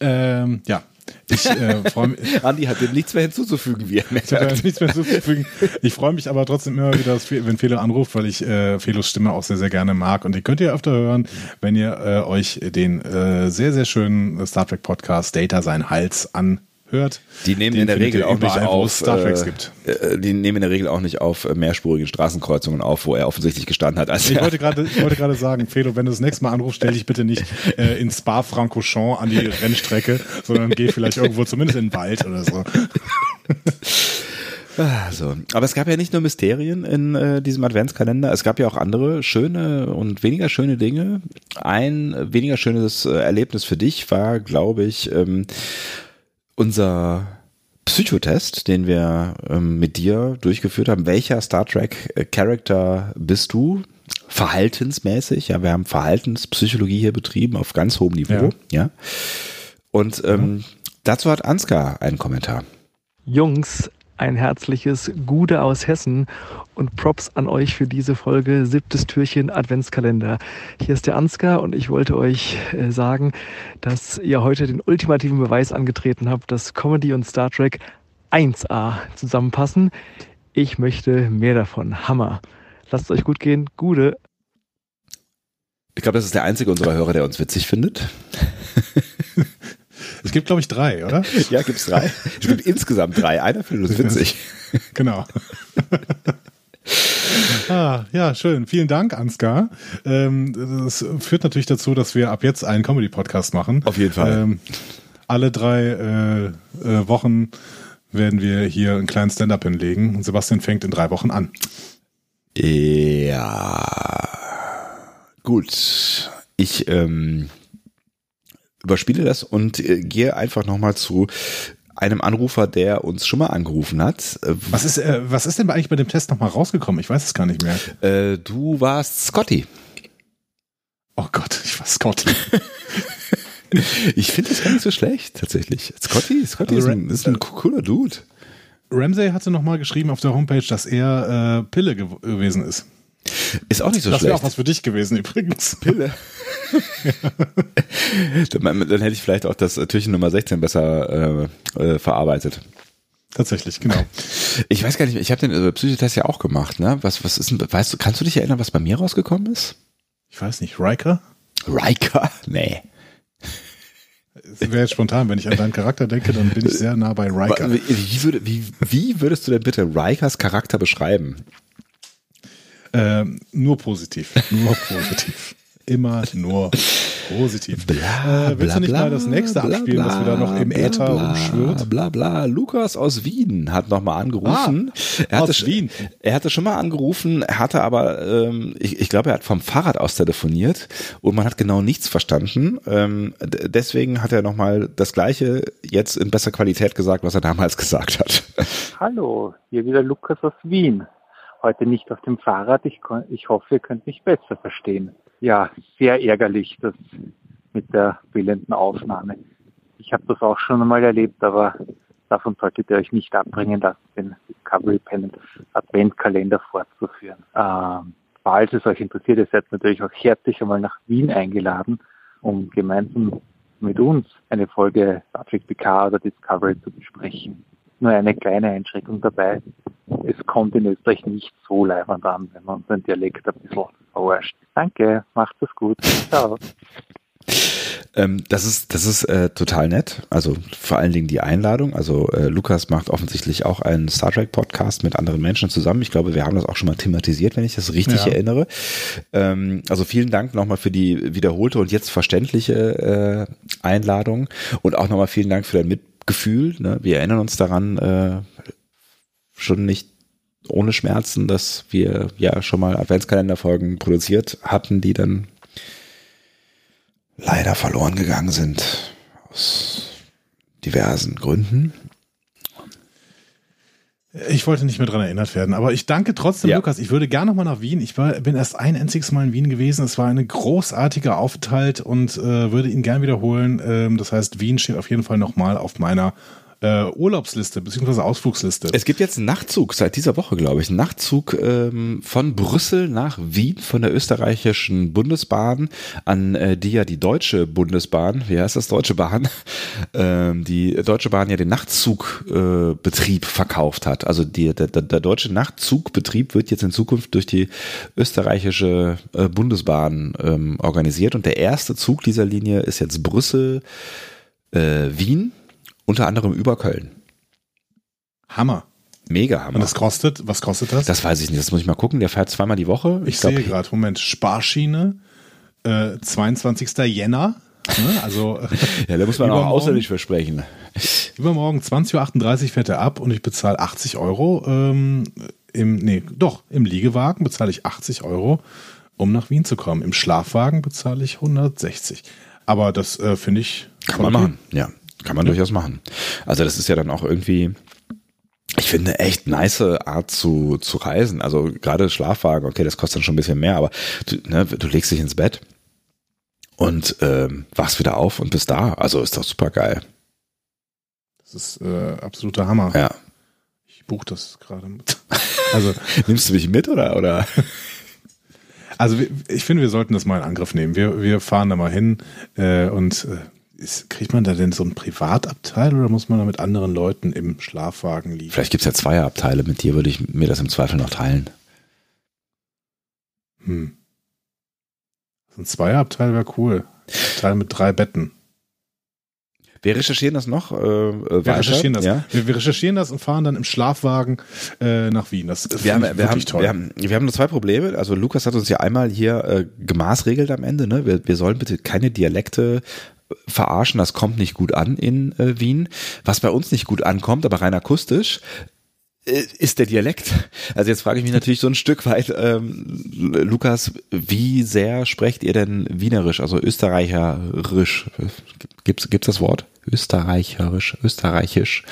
Ähm, ja, ich äh, freue mich. Andi hat dem nichts mehr hinzuzufügen, wie er merkt. nichts mehr hinzuzufügen. Ich freue mich aber trotzdem immer wieder, wenn Felo anruft, weil ich äh, Felos Stimme auch sehr, sehr gerne mag. Und die könnt ihr öfter hören, wenn ihr äh, euch den äh, sehr, sehr schönen Star Trek Podcast Data sein Hals anhört. Die nehmen in der Regel auch nicht auf. Äh, äh, Die nehmen in der Regel auch nicht auf äh, mehrspurigen Straßenkreuzungen auf, wo er offensichtlich gestanden hat. Als Ich er, wollte gerade, ich wollte gerade sagen, Felo, wenn du das nächste Mal anrufst, stell dich bitte nicht äh, in Spa-Francorchamps an die Rennstrecke, sondern geh vielleicht irgendwo zumindest in den Wald oder so. Ah, so. Aber es gab ja nicht nur Mysterien in äh, diesem Adventskalender, es gab ja auch andere schöne und weniger schöne Dinge. Ein äh, weniger schönes äh, Erlebnis für dich war, glaube ich, ähm, unser Psychotest, den wir ähm, mit dir durchgeführt haben. Welcher Star Trek äh, Character bist du? Verhaltensmäßig, ja, wir haben Verhaltenspsychologie hier betrieben auf ganz hohem Niveau, ja. Und ähm, dazu hat Ansgar einen Kommentar. Jungs, ein herzliches Gude aus Hessen und Props an euch für diese Folge Siebtes Türchen Adventskalender. Hier ist der Ansgar und ich wollte euch äh, sagen, dass ihr heute den ultimativen Beweis angetreten habt, dass Comedy und Star Trek 1A zusammenpassen. Ich möchte mehr davon. Hammer. Lasst es euch gut gehen. Gude. Ich glaube, das ist der einzige unserer Hörer, der uns witzig findet. Es gibt, glaube ich, drei, oder? Ja, gibt's drei. Es gibt insgesamt drei. Einer findet uns witzig. Genau. ah, ja, schön. Vielen Dank, Ansgar. Ähm, das führt natürlich dazu, dass wir ab jetzt einen Comedy-Podcast machen. Auf jeden Fall. Ähm, alle drei äh, äh, Wochen werden wir hier einen kleinen Stand-up hinlegen. Und Sebastian fängt in drei Wochen an. Ja. Gut. Ich ähm, überspiele das und äh, gehe einfach nochmal zu einem Anrufer, der uns schon mal angerufen hat. Was ist, äh, was ist denn eigentlich bei dem Test nochmal rausgekommen? Ich weiß es gar nicht mehr. Äh, du warst Scotty. Oh Gott, ich war Scott. Ich finde das gar nicht so schlecht, tatsächlich. Scotty, Scotty Also ist, ein, ist ein cooler Dude. Ramsey hatte nochmal geschrieben auf der Homepage, dass er äh, Pille gew gewesen ist. Ist auch nicht so das wäre schlecht. auch was für dich gewesen übrigens. Pille. dann, dann hätte ich vielleicht auch das Türchen Nummer 16 besser äh, äh, verarbeitet. Tatsächlich, genau. Ich weiß gar nicht, ich habe den äh, Psychotest ja auch gemacht, ne? Was, was ist denn, weißt du, kannst du dich erinnern, was bei mir rausgekommen ist? Ich weiß nicht, Riker? Riker? Nee. Wäre jetzt spontan, wenn ich an deinen Charakter denke, dann bin ich sehr nah bei Riker. Wie, würde, wie, wie würdest du denn bitte Rikers Charakter beschreiben? Ähm, nur positiv. Nur positiv. Immer nur positiv. Bla, äh, willst bla, du nicht bla, mal das nächste bla, abspielen, bla, was wieder noch im bla, Äther bla, rumschwirrt? Bla bla. Lukas aus Wien hat nochmal angerufen. er hatte, aus sch- Wien. Er hatte schon mal angerufen, er hatte aber, ähm, ich, ich glaube, er hat vom Fahrrad aus telefoniert und man hat genau nichts verstanden. Ähm, d- deswegen hat er nochmal das Gleiche jetzt in besser Qualität gesagt, was er damals gesagt hat. Hallo, hier wieder Lukas aus Wien. Heute nicht auf dem Fahrrad. Ich, ich hoffe, ihr könnt mich besser verstehen. Ja, sehr ärgerlich, das mit der fehlenden Aufnahme. Ich habe das auch schon einmal erlebt, aber davon solltet ihr euch nicht abbringen lassen, den Discovery Panel Adventkalender fortzuführen. Ähm, falls es euch interessiert, ihr seid natürlich auch herzlich einmal nach Wien eingeladen, um gemeinsam mit uns eine Folge Star PK oder Discovery zu besprechen. Nur eine kleine Einschränkung dabei. Es kommt in Österreich nicht so leibend an, wenn man unseren Dialekt ein bisschen verarscht. Danke, macht es gut. Ciao. Ähm, das ist, das ist äh, total nett. Also vor allen Dingen die Einladung. Also äh, Lukas macht offensichtlich auch einen Star Trek Podcast mit anderen Menschen zusammen. Ich glaube, wir haben das auch schon mal thematisiert, wenn ich das richtig Ja. erinnere. Ähm, also vielen Dank nochmal für die wiederholte und jetzt verständliche äh, Einladung und auch nochmal vielen Dank für dein Mitgefühl. Ne? Wir erinnern uns daran, äh, schon nicht ohne Schmerzen, dass wir ja schon mal Adventskalenderfolgen produziert hatten, die dann leider verloren gegangen sind. Aus diversen Gründen. Ich wollte nicht mehr dran erinnert werden, aber ich danke trotzdem, Ja. Lukas. Ich würde gerne noch mal nach Wien. Ich war, bin erst ein einziges Mal in Wien gewesen. Es war ein großartiger Aufenthalt und äh, würde ihn gern wiederholen. Ähm, das heißt, Wien steht auf jeden Fall noch mal auf meiner äh, Urlaubsliste beziehungsweise Ausflugsliste. Es gibt jetzt einen Nachtzug seit dieser Woche, glaube ich. Einen Nachtzug ähm, von Brüssel nach Wien von der österreichischen Bundesbahn, an äh, die ja die deutsche Bundesbahn, wie heißt das, Deutsche Bahn, ähm, die Deutsche Bahn ja den Nachtzugbetrieb äh, verkauft hat. Also die, der, der, der deutsche Nachtzugbetrieb wird jetzt in Zukunft durch die österreichische äh, Bundesbahn ähm, organisiert. Und der erste Zug dieser Linie ist jetzt Brüssel, äh, Wien, unter anderem über Köln. Hammer. Mega Hammer. Und das kostet, was kostet das? Das weiß ich nicht, das muss ich mal gucken. Der fährt zweimal die Woche. ich glaub, sehe gerade, Moment, Sparschiene, äh, 22. Jänner. Ne? Also Ja, da muss man auch ausländisch versprechen. Übermorgen 20.38 Uhr fährt er ab und ich bezahle 80 Euro. Ähm, im, nee, doch, im Liegewagen bezahle ich 80 Euro, um nach Wien zu kommen. Im Schlafwagen bezahle ich 160. Aber das äh, finde ich. Kann man okay. machen. Ja, kann man durchaus machen. Also das ist ja dann auch irgendwie, ich finde, echt nice Art zu, zu reisen. Also gerade Schlafwagen, okay, das kostet dann schon ein bisschen mehr, aber du, ne, du legst dich ins Bett und ähm, wachst wieder auf und bist da. Also ist doch super geil. Das ist äh, absoluter Hammer. Ja. Ich buche das gerade. Also, Nimmst du mich mit oder? oder? also ich finde, wir sollten das mal in Angriff nehmen. Wir, wir fahren da mal hin äh, und äh, ist, kriegt man da denn so ein Privatabteil oder muss man da mit anderen Leuten im Schlafwagen liegen? Vielleicht gibt's ja zwei Abteile. Mit dir würde ich mir das im Zweifel noch teilen. Hm. So ein Zweierabteil wäre cool. Teil mit drei Betten. Wir recherchieren das noch. Äh, Wir weiter. recherchieren das. Ja? Wir, wir recherchieren das und fahren dann im Schlafwagen äh, nach Wien. Das Wir haben, wir, haben, wirklich toll. wir, haben, wir haben nur zwei Probleme. Also Lukas hat uns ja einmal hier äh, gemaßregelt am Ende. Ne? Wir, wir sollen bitte keine Dialekte äh, verarschen. Das kommt nicht gut an in äh, Wien. Was bei uns nicht gut ankommt, aber rein akustisch, äh, ist der Dialekt. Also jetzt frage ich mich natürlich so ein Stück weit, ähm, Lukas, wie sehr sprecht ihr denn Wienerisch, also Österreicherisch? Gibt's, gibt's das Wort? Österreicherisch, Österreichisch.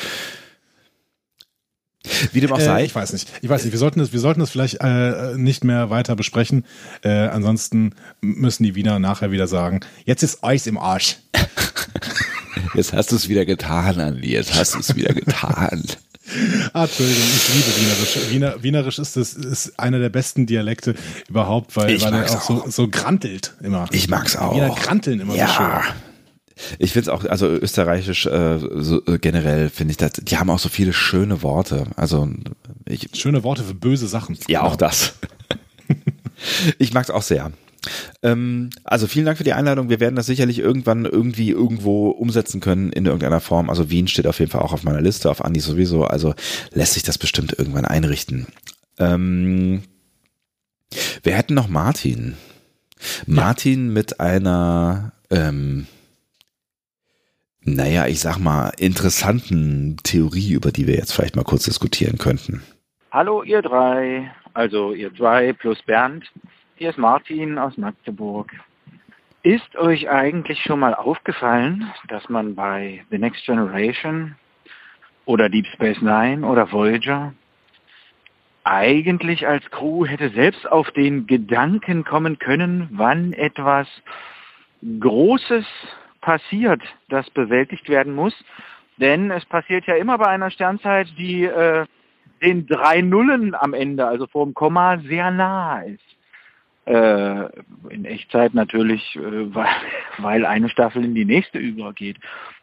Wie dem auch Äh, sei. ich weiß nicht. Ich weiß nicht. Wir sollten das, wir sollten das vielleicht äh, nicht mehr weiter besprechen. Äh, ansonsten müssen die Wiener nachher wieder sagen, jetzt ist Eis im Arsch. Jetzt hast du es wieder getan, Andi. Jetzt hast du es wieder getan. Ah, Entschuldigung, ich liebe Wienerisch. Wiener, Wienerisch ist das ist einer der besten Dialekte überhaupt, weil, Ich weil er mag's auch, so, auch. so grantelt immer. Ich mag's auch. Wiener granteln immer so schön. Ich find's auch, also österreichisch äh, so, äh, generell finde ich das, die haben auch so viele schöne Worte. Also ich, Schöne Worte für böse Sachen. ja auch das. ich mag's auch sehr. Ähm, also vielen Dank für die Einladung. Wir werden das sicherlich irgendwann irgendwie irgendwo umsetzen können in irgendeiner Form. Also Wien steht auf jeden Fall auch auf meiner Liste, auf Andi sowieso. Also lässt sich das bestimmt irgendwann einrichten. Ähm, Wir hätten noch Martin. Martin ja. mit einer, ähm, naja, ich sag mal, interessanten Theorie, über die wir jetzt vielleicht mal kurz diskutieren könnten. Hallo ihr drei, also ihr zwei plus Bernd. Hier ist Martin aus Magdeburg. Ist euch eigentlich schon mal aufgefallen, dass man bei The Next Generation oder Deep Space Nine oder Voyager eigentlich als Crew hätte selbst auf den Gedanken kommen können, wann etwas Großes passiert, das bewältigt werden muss. Denn es passiert ja immer bei einer Sternzeit, die äh, den drei Nullen am Ende, also vor dem Komma, sehr nah ist. Äh, in Echtzeit natürlich, äh, weil, weil eine Staffel in die nächste übergeht.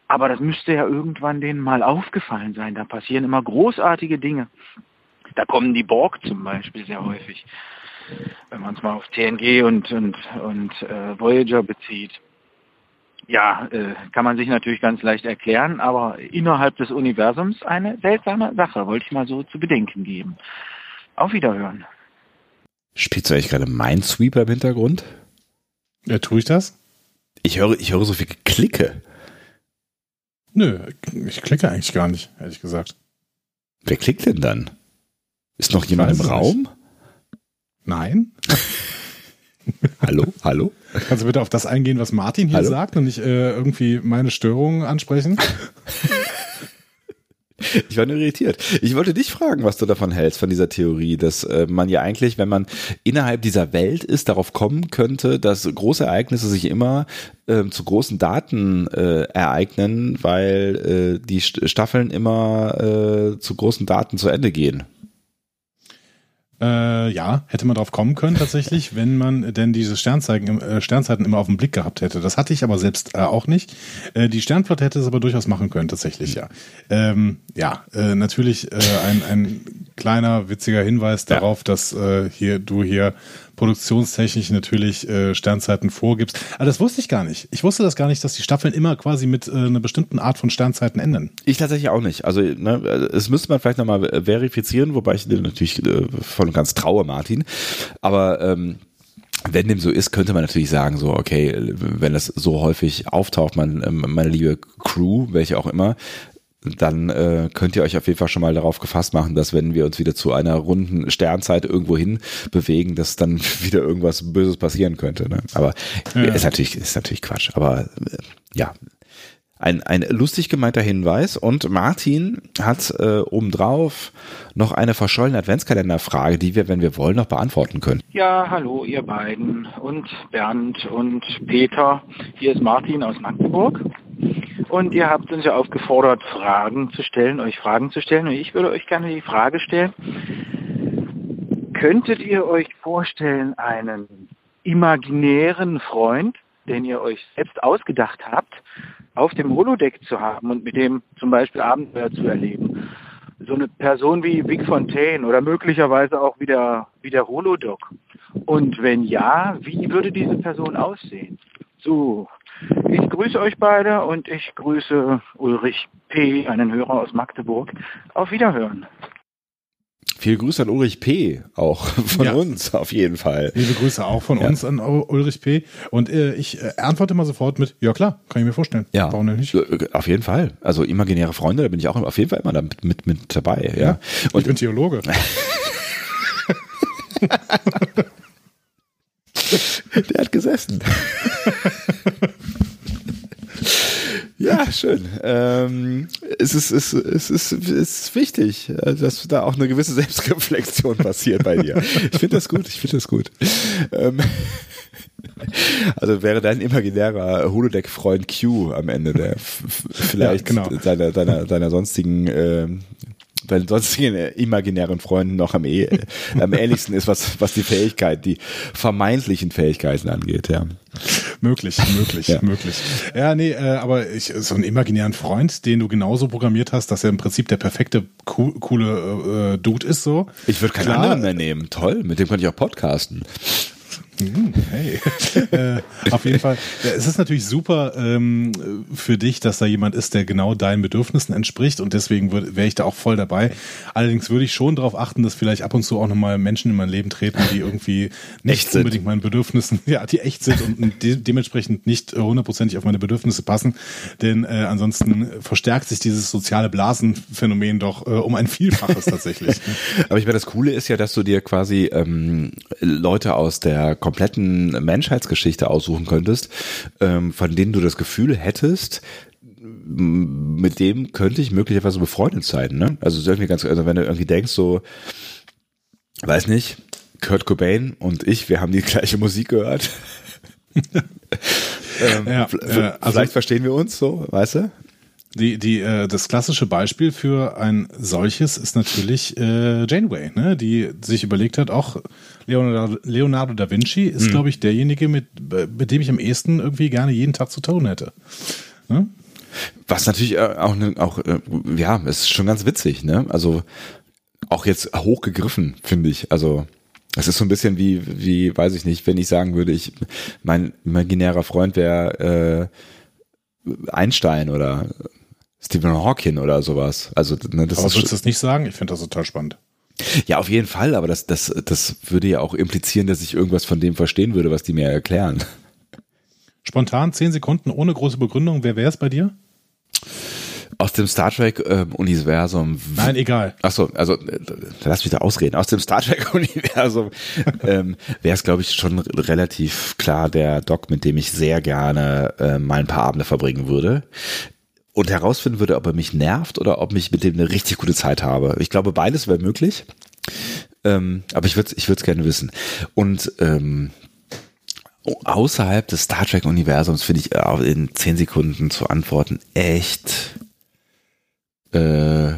Aber das müsste ja irgendwann denen mal aufgefallen sein. Da passieren immer großartige Dinge. Da kommen die Borg zum Beispiel sehr häufig, wenn man es mal auf TNG und, und, und äh, Voyager bezieht. Ja, äh, kann man sich natürlich ganz leicht erklären, aber innerhalb des Universums eine seltsame Sache, wollte ich mal so zu bedenken geben. Auf Wiederhören. Spielst du eigentlich gerade Minesweeper im Hintergrund? Ja, tue ich das? Ich höre, ich höre so viel Klicke. Nö, ich klicke eigentlich gar nicht, ehrlich gesagt. Wer klickt denn dann? Ist noch jemand im Raum? Nicht. Nein. hallo, hallo? Kannst du bitte auf das eingehen, was Martin hier hallo? sagt und nicht äh, irgendwie meine Störungen ansprechen? Ich war nur irritiert. Ich wollte dich fragen, was du davon hältst, von dieser Theorie, dass äh, man ja eigentlich, wenn man innerhalb dieser Welt ist, darauf kommen könnte, dass große Ereignisse sich immer äh, zu großen Daten äh, ereignen, weil äh, die Staffeln immer äh, zu großen Daten zu Ende gehen. Äh, ja, hätte man drauf kommen können tatsächlich, wenn man denn diese Sternzeichen, äh, Sternzeiten immer auf dem Blick gehabt hätte. Das hatte ich aber selbst äh, auch nicht. Äh, die Sternflotte hätte es aber durchaus machen können, tatsächlich, ja. Ähm, ja, äh, natürlich äh, ein, ein kleiner witziger Hinweis ja. darauf, dass hier du hier produktionstechnisch natürlich äh, Sternzeiten vorgibst. Aber das wusste ich gar nicht. Ich wusste das gar nicht, dass die Staffeln immer quasi mit äh, einer bestimmten Art von Sternzeiten enden. Ich tatsächlich auch nicht. Also ne, es müsste man vielleicht nochmal verifizieren, wobei ich dir natürlich äh, voll und ganz traue, Martin. Aber ähm, wenn dem so ist, könnte man natürlich sagen, so, okay, wenn das so häufig auftaucht, man, ähm, meine liebe Crew, welche auch immer, dann äh, könnt ihr euch auf jeden Fall schon mal darauf gefasst machen, dass wenn wir uns wieder zu einer runden Sternzeit irgendwo hin bewegen, dass dann wieder irgendwas Böses passieren könnte. Ne? Aber ja. ist natürlich ist natürlich Quatsch. Aber äh, ja, ein, ein lustig gemeinter Hinweis und Martin hat äh, obendrauf noch eine verschollene Adventskalenderfrage, die wir, wenn wir wollen, noch beantworten können. Ja, hallo ihr beiden und Bernd und Peter. Hier ist Martin aus Magdeburg. Und ihr habt uns ja aufgefordert, Fragen zu stellen, euch Fragen zu stellen. Und ich würde euch gerne die Frage stellen, könntet ihr euch vorstellen, einen imaginären Freund, den ihr euch selbst ausgedacht habt, auf dem Holodeck zu haben und mit dem zum Beispiel Abenteuer zu erleben? So eine Person wie Vic Fontaine oder möglicherweise auch wie der, wie der Holodoc. Und wenn ja, wie würde diese Person aussehen? So, ich grüße euch beide und ich grüße Ulrich P., einen Hörer aus Magdeburg. Auf Wiederhören. Viele Grüße an Ulrich P. auch von ja. uns auf jeden Fall. Liebe Grüße auch von ja. uns an Ulrich P. Und äh, ich äh, antworte mal sofort mit, ja klar, kann ich mir vorstellen. Ja, Warum denn nicht? Äh, auf jeden Fall. Also imaginäre Freunde, da bin ich auch auf jeden Fall immer mit, mit, mit dabei. Ja. ja. Und ich bin Theologe. Der hat gesessen. Ja, schön. Ähm, es, ist, es, ist, es, ist, wichtig, dass da auch eine gewisse Selbstreflexion passiert bei dir. Ich finde das gut, ich finde das gut. Ähm, also wäre dein imaginärer Holodeck-Freund Q am Ende, der vielleicht ja, genau. seiner, seiner, seiner sonstigen äh, den sonstigen imaginären Freunden noch am, eh, am ähnlichsten ist, was, was die Fähigkeit, die vermeintlichen Fähigkeiten angeht, ja. Möglich, möglich, ja. möglich. Ja, nee, äh, aber ich, so einen imaginären Freund, den du genauso programmiert hast, dass er im Prinzip der perfekte, co coole äh, Dude ist, so. Ich würde keinen Klar, anderen mehr nehmen. Toll, mit dem könnte ich auch podcasten. Hm, Hey, äh, auf jeden Fall. Es ist natürlich super ähm, für dich, dass da jemand ist, der genau deinen Bedürfnissen entspricht und deswegen wäre ich da auch voll dabei. Allerdings würde ich schon darauf achten, dass vielleicht ab und zu auch nochmal Menschen in mein Leben treten, die irgendwie nicht unbedingt meinen Bedürfnissen, ja, die echt sind und de dementsprechend nicht hundertprozentig auf meine Bedürfnisse passen. Denn äh, ansonsten verstärkt sich dieses soziale Blasenphänomen doch äh, um ein Vielfaches tatsächlich. Aber ich meine, das Coole ist ja, dass du dir quasi ähm, Leute aus der kompletten Menschheitsgeschichte aussuchen könntest, ähm, von denen du das Gefühl hättest, mit dem könnte ich möglicherweise befreundet sein. Ne? Also, irgendwie ganz, also wenn du irgendwie denkst, so, weiß nicht, Kurt Cobain und ich, wir haben die gleiche Musik gehört. ähm, Ja, äh, also- vielleicht verstehen wir uns so, weißt du? Die, die, äh, das klassische Beispiel für ein solches ist natürlich äh, Janeway, ne? die sich überlegt hat, auch Leonardo, Leonardo da Vinci ist, glaube ich, derjenige, mit, mit dem ich am ehesten irgendwie gerne jeden Tag zu tun hätte. Ne? Was natürlich äh, auch, ne, auch äh, ja, ist schon ganz witzig, ne? Also auch jetzt hochgegriffen, finde ich. Also es ist so ein bisschen wie, wie, weiß ich nicht, wenn ich sagen würde, ich, mein imaginärer Freund wäre äh, Einstein oder Stephen Hawking oder sowas. Also ne, das Aber ist würdest du das nicht sagen? Ich finde das total spannend. ja auf jeden Fall, aber das, das, das würde ja auch implizieren, dass ich irgendwas von dem verstehen würde, was die mir erklären. Spontan, zehn Sekunden ohne große Begründung. Wer wäre es bei dir? Aus dem Star Trek ähm, Universum. Nein, egal. Ach so, also äh, lass mich da ausreden. Aus dem Star Trek Universum ähm, wäre es, glaube ich, schon relativ klar der Doc, mit dem ich sehr gerne äh, mal ein paar Abende verbringen würde und herausfinden würde, ob er mich nervt oder ob ich mit dem eine richtig gute Zeit habe. Ich glaube, beides wäre möglich. Ähm, aber ich würde ich es gerne wissen. Und ähm, außerhalb des Star Trek Universums finde ich äh, in zehn Sekunden zu antworten echt äh,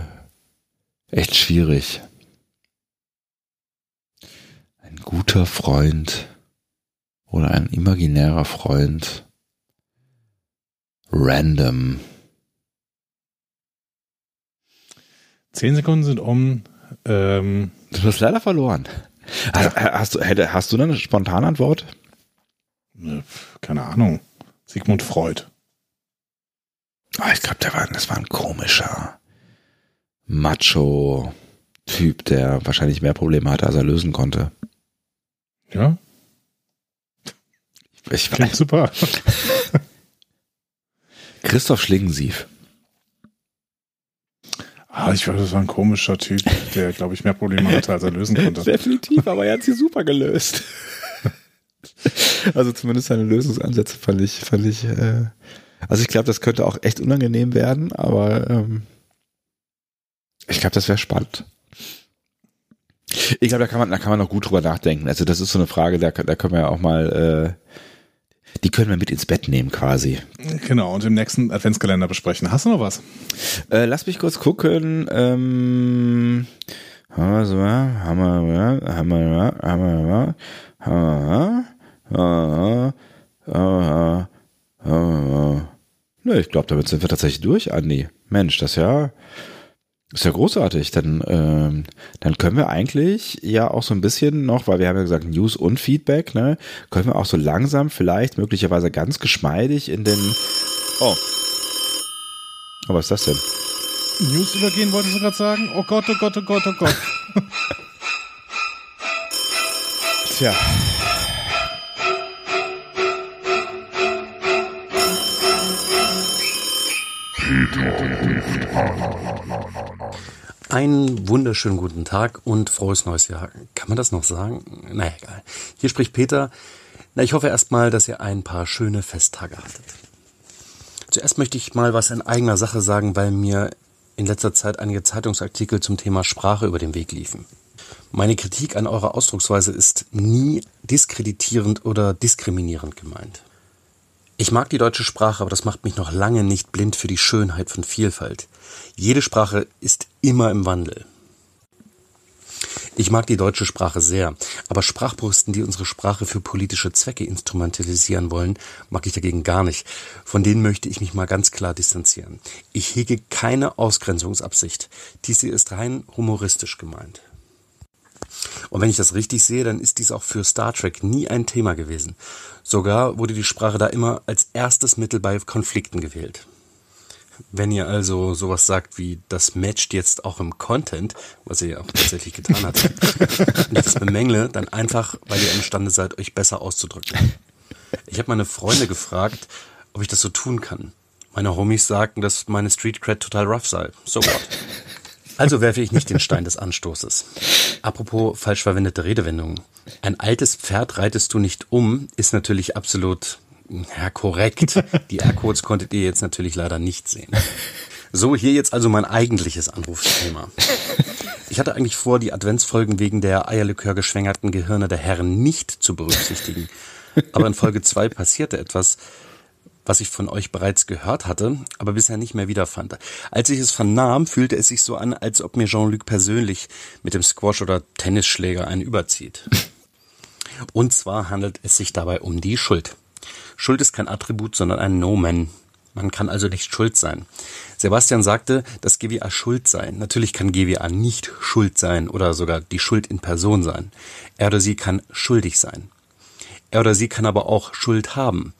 echt schwierig. Ein guter Freund oder ein imaginärer Freund. Random. Zehn Sekunden sind um. Ähm, Du hast leider verloren. Hast, hast, du, hast du dann eine spontane Antwort? keine Ahnung. Sigmund Freud. Ah, ich glaube, war, das war ein komischer Macho-Typ, der wahrscheinlich mehr Probleme hatte, als er lösen konnte. Ja, Ich klingt super. Christoph Schlingensief. Ah, ich glaube, das war ein komischer Typ, der, glaube ich, mehr Probleme hatte, als er lösen konnte. Definitiv, aber er hat sie super gelöst. also zumindest seine Lösungsansätze fand ich, fand ich, äh, also ich glaube, das könnte auch echt unangenehm werden, aber ähm, ich glaube, das wäre spannend. Ich glaube, da kann man, da kann man noch gut drüber nachdenken. Also das ist so eine Frage, da, da können wir ja auch mal, äh, die können wir mit ins Bett nehmen quasi. Genau, und im nächsten Adventskalender besprechen. Hast du noch was? Äh, lass mich kurz gucken. Ähm, haben wir haben wir, haben wir, haben wir, haben wir, haben wir, Nö, ich glaube, damit sind wir tatsächlich durch, Andi. Mensch, das ja, ist ja großartig. Dann, ähm, dann können wir eigentlich ja auch so ein bisschen noch, weil wir haben ja gesagt News und Feedback, ne, können wir auch so langsam vielleicht möglicherweise ganz geschmeidig in den, oh, oh was ist das denn? News übergehen, wolltest du gerade sagen? Oh Gott, oh Gott, oh Gott, oh Gott. Tja. Einen wunderschönen guten Tag und frohes neues Jahr. Kann man das noch sagen? Naja, egal. Hier spricht Peter. Na, ich hoffe erstmal, dass ihr ein paar schöne Festtage hattet. Zuerst möchte ich mal was in eigener Sache sagen, weil mir in letzter Zeit einige Zeitungsartikel zum Thema Sprache über den Weg liefen. Meine Kritik an eurer Ausdrucksweise ist nie diskreditierend oder diskriminierend gemeint. Ich mag die deutsche Sprache, aber das macht mich noch lange nicht blind für die Schönheit von Vielfalt. Jede Sprache ist immer im Wandel. Ich mag die deutsche Sprache sehr, aber Sprachbrüsten, die unsere Sprache für politische Zwecke instrumentalisieren wollen, mag ich dagegen gar nicht. Von denen möchte ich mich mal ganz klar distanzieren. Ich hege keine Ausgrenzungsabsicht. Dies hier ist rein humoristisch gemeint. Und wenn ich das richtig sehe, dann ist dies auch für Star Trek nie ein Thema gewesen. Sogar wurde die Sprache da immer als erstes Mittel bei Konflikten gewählt. Wenn ihr also sowas sagt wie, das matcht jetzt auch im Content, was ihr ja auch tatsächlich getan habt, und ich das bemängle, dann einfach, weil ihr imstande seid, euch besser auszudrücken. Ich habe meine Freunde gefragt, ob ich das so tun kann. Meine Homies sagten, dass meine Street Cred total rough sei. So what? Also werfe ich nicht den Stein des Anstoßes. Apropos falsch verwendete Redewendungen. Ein altes Pferd reitest du nicht um, ist natürlich absolut ja, korrekt. Die Aircodes konntet ihr jetzt natürlich leider nicht sehen. So, hier jetzt also mein eigentliches Anrufsthema. Ich hatte eigentlich vor, die Adventsfolgen wegen der Eierlikör geschwängerten Gehirne der Herren nicht zu berücksichtigen. Aber in Folge zwei passierte etwas, was ich von euch bereits gehört hatte, aber bisher nicht mehr wiederfand. Als ich es vernahm, fühlte es sich so an, als ob mir Jean-Luc persönlich mit dem Squash oder Tennisschläger einen überzieht. Und zwar handelt es sich dabei um die Schuld. Schuld ist kein Attribut, sondern ein Nomen. Man kann also nicht schuld sein. Sebastian sagte, dass GWA schuld sei. Natürlich kann GWA nicht schuld sein oder sogar die Schuld in Person sein. Er oder sie kann schuldig sein. Er oder sie kann aber auch Schuld haben.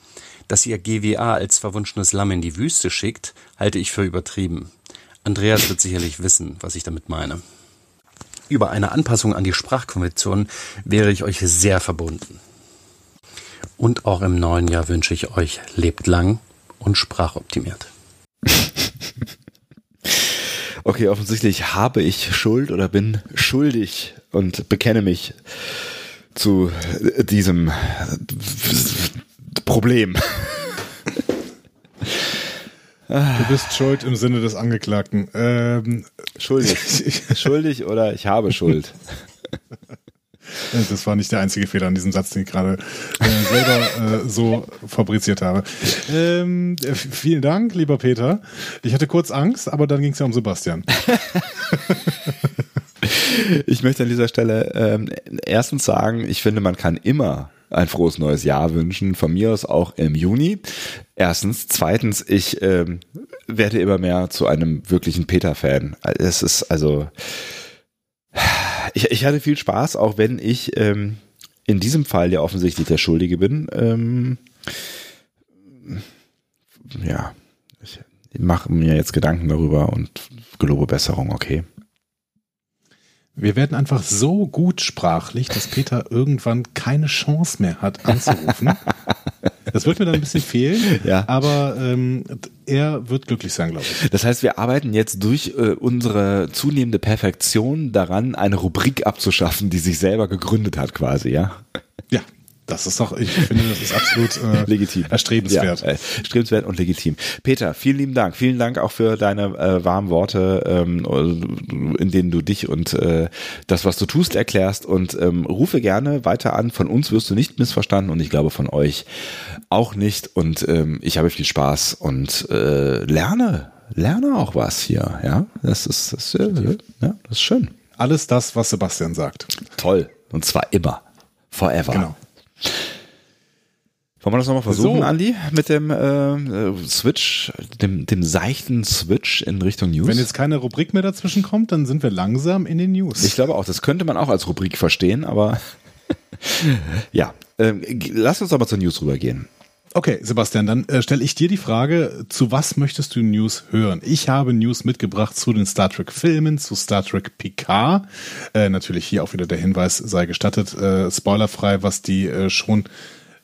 Dass ihr GWA als verwunschenes Lamm in die Wüste schickt, halte ich für übertrieben. Andreas wird sicherlich wissen, was ich damit meine. Über eine Anpassung an die Sprachkonvention wäre ich euch sehr verbunden. Und auch im neuen Jahr wünsche ich euch lebt lang und sprachoptimiert. Okay, offensichtlich habe ich Schuld oder bin schuldig und bekenne mich zu diesem Problem. Du bist schuld im Sinne des Angeklagten. Ähm, schuldig. schuldig oder ich habe Schuld. Das war nicht der einzige Fehler an diesem Satz, den ich gerade äh, selber äh, so fabriziert habe. Ähm, äh, vielen Dank, lieber Peter. Ich hatte kurz Angst, aber dann ging es ja um Sebastian. ich möchte an dieser Stelle ähm, erstens sagen, ich finde, man kann immer ein frohes neues Jahr wünschen. Von mir aus auch im Juni. Erstens. Zweitens, ich ähm, werde immer mehr zu einem wirklichen Peter-Fan. Es ist also. Ich, ich hatte viel Spaß, auch wenn ich ähm, in diesem Fall ja offensichtlich der Schuldige bin. Ähm, ja, ich mache mir jetzt Gedanken darüber und gelobe Besserung, okay. Wir werden einfach so gut sprachlich, dass Peter irgendwann keine Chance mehr hat anzurufen. Das wird mir dann ein bisschen fehlen, ja. aber ähm, er wird glücklich sein, glaube ich. Das heißt, wir arbeiten jetzt durch äh, unsere zunehmende Perfektion daran, eine Rubrik abzuschaffen, die sich selber gegründet hat, quasi, ja? Ja, das ist doch, ich finde, das ist absolut äh, legitim. erstrebenswert. Ja, äh, erstrebenswert und legitim. Peter, vielen lieben Dank. Vielen Dank auch für deine äh, warmen Worte, ähm, in denen du dich und äh, das, was du tust, erklärst. Und ähm, rufe gerne weiter an. Von uns wirst du nicht missverstanden und ich glaube von euch auch nicht. Und ähm, ich habe viel Spaß und äh, lerne, lerne auch was hier. Ja, das ist, das, ist, äh, ja, das ist schön. Alles das, was Sebastian sagt. Toll. Und zwar immer. Forever. Genau. Wollen wir das nochmal versuchen, so. Andi, mit dem äh, Switch, dem, dem seichten Switch in Richtung News? Wenn jetzt keine Rubrik mehr dazwischen kommt, dann sind wir langsam in den News. Ich glaube auch, das könnte man auch als Rubrik verstehen, aber ja, äh, lass uns aber zur News rübergehen. Okay, Sebastian, dann äh, stelle ich dir die Frage, zu was möchtest du News hören? Ich habe News mitgebracht zu den Star Trek Filmen, zu Star Trek Picard. Äh, natürlich hier auch wieder der Hinweis sei gestattet, äh, spoilerfrei, was die äh, schon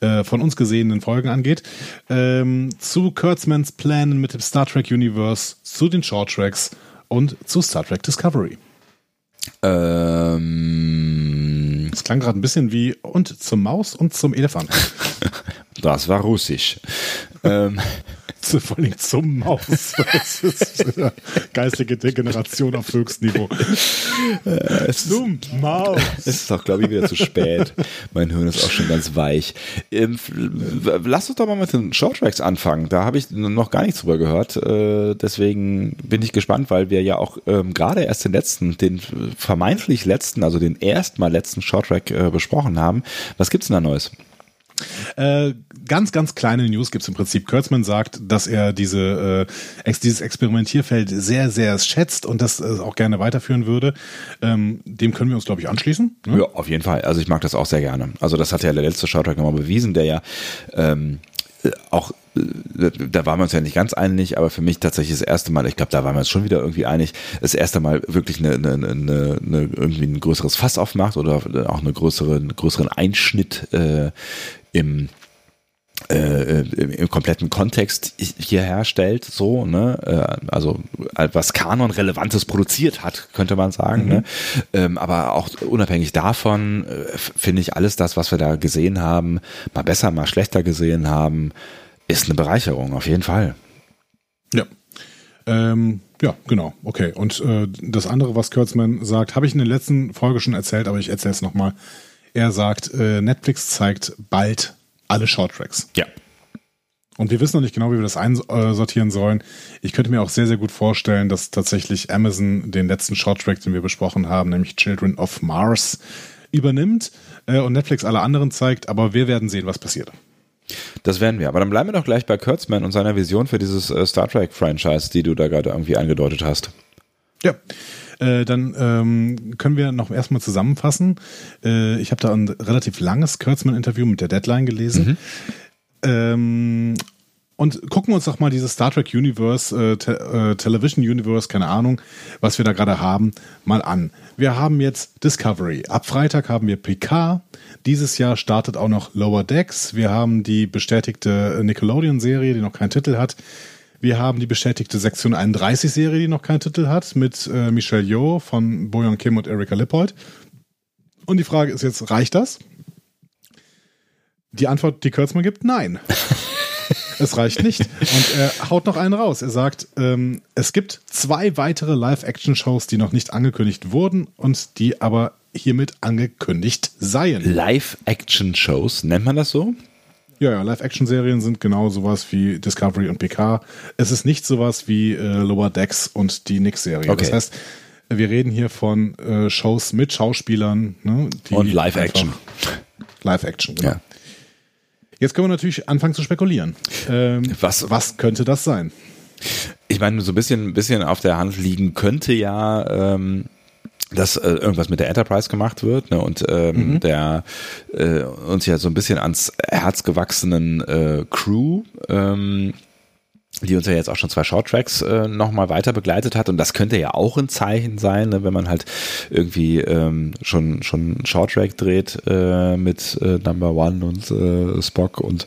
äh, von uns gesehenen Folgen angeht. Ähm, zu Kurtzmans Plänen mit dem Star Trek Universe, zu den Short Tracks und zu Star Trek Discovery. Ähm, das klang gerade ein bisschen wie und zum Maus und zum Elefant. Das war russisch. ähm, vor allem zum Maus. Das ist geistige Degeneration auf höchstem Niveau. Äh, zum Maus. Es ist auch, glaube ich, wieder zu spät. Mein Hirn ist auch schon ganz weich. Ähm, lass uns doch mal mit den Shorttracks anfangen. Da habe ich noch gar nichts drüber gehört. Äh, deswegen bin ich gespannt, weil wir ja auch ähm, gerade erst den letzten, den vermeintlich letzten, also den erstmal letzten Shorttrack äh, besprochen haben. Was gibt's denn da Neues? Äh, ganz, ganz kleine News gibt's im Prinzip. Kurtzman sagt, dass er diese, äh, ex dieses Experimentierfeld sehr, sehr schätzt und das äh, auch gerne weiterführen würde. Ähm, dem können wir uns, glaube ich, anschließen. Ne? Ja, auf jeden Fall. Also ich mag das auch sehr gerne. Also das hat ja der letzte Showtrack nochmal bewiesen, der ja ähm, auch äh, da waren wir uns ja nicht ganz einig, aber für mich tatsächlich das erste Mal, ich glaube, da waren wir uns schon wieder irgendwie einig, das erste Mal wirklich eine, eine, eine, eine irgendwie ein größeres Fass aufmacht oder auch eine größere, einen größeren Einschnitt äh, im äh, im, kompletten Kontext hier herstellt, so, ne, äh, also was Kanon Relevantes produziert hat, könnte man sagen, mhm. ne? Ähm, aber auch unabhängig davon äh, finde ich alles das, was wir da gesehen haben, mal besser, mal schlechter gesehen haben, ist eine Bereicherung, auf jeden Fall. Ja. Ähm, ja, genau. Okay. Und äh, das andere, was Kurtzman sagt, habe ich in der letzten Folge schon erzählt, aber ich erzähle es nochmal. Er sagt, äh, Netflix zeigt bald alle Shorttracks. Ja. Und wir wissen noch nicht genau, wie wir das einsortieren sollen. Ich könnte mir auch sehr, sehr gut vorstellen, dass tatsächlich Amazon den letzten Shorttrack, den wir besprochen haben, nämlich Children of Mars, übernimmt äh, und Netflix alle anderen zeigt. Aber wir werden sehen, was passiert. Das werden wir. Aber dann bleiben wir doch gleich bei Kurtzman und seiner Vision für dieses äh, Star Trek-Franchise, die du da gerade irgendwie angedeutet hast. Ja. Äh, dann ähm, können wir noch erstmal zusammenfassen. Äh, ich habe da ein relativ langes Kurtzman-Interview mit der Deadline gelesen. Mhm. Ähm, und gucken wir uns doch mal dieses Star Trek Universe, äh, Te äh, Television Universe, keine Ahnung, was wir da gerade haben, mal an. Wir haben jetzt Discovery. Ab Freitag haben wir Picard. Dieses Jahr startet auch noch Lower Decks. Wir haben die bestätigte Nickelodeon-Serie, die noch keinen Titel hat. Wir haben die bestätigte Sektion 31 Serie, die noch keinen Titel hat, mit äh, Michelle Yeoh von Boyon Kim und Erika Lippold. Und die Frage ist jetzt, reicht das? Die Antwort, die Kurtzman gibt, nein. es reicht nicht. Und er haut noch einen raus. Er sagt, ähm, es gibt zwei weitere Live-Action-Shows, die noch nicht angekündigt wurden und die aber hiermit angekündigt seien. Live-Action-Shows, nennt man das so? Ja, ja, Live-Action-Serien sind genau sowas wie Discovery und PK. Es ist nicht sowas wie äh, Lower Decks und die Nick-Serie. Okay. Das heißt, wir reden hier von äh, Shows mit Schauspielern. Ne, und Live-Action. Live-Action, genau. Ja. Jetzt können wir natürlich anfangen zu spekulieren. Ähm, was, was könnte das sein? Ich meine, so ein bisschen, bisschen auf der Hand liegen könnte ja ähm, dass äh, irgendwas mit der Enterprise gemacht wird ne, und ähm, mhm. der äh, uns ja so ein bisschen ans Herz gewachsenen äh, Crew ähm, die uns ja jetzt auch schon zwei Shorttracks äh, nochmal weiter begleitet hat und das könnte ja auch ein Zeichen sein, ne, wenn man halt irgendwie ähm, schon schon Shorttrack dreht äh, mit äh, Number One und äh, Spock und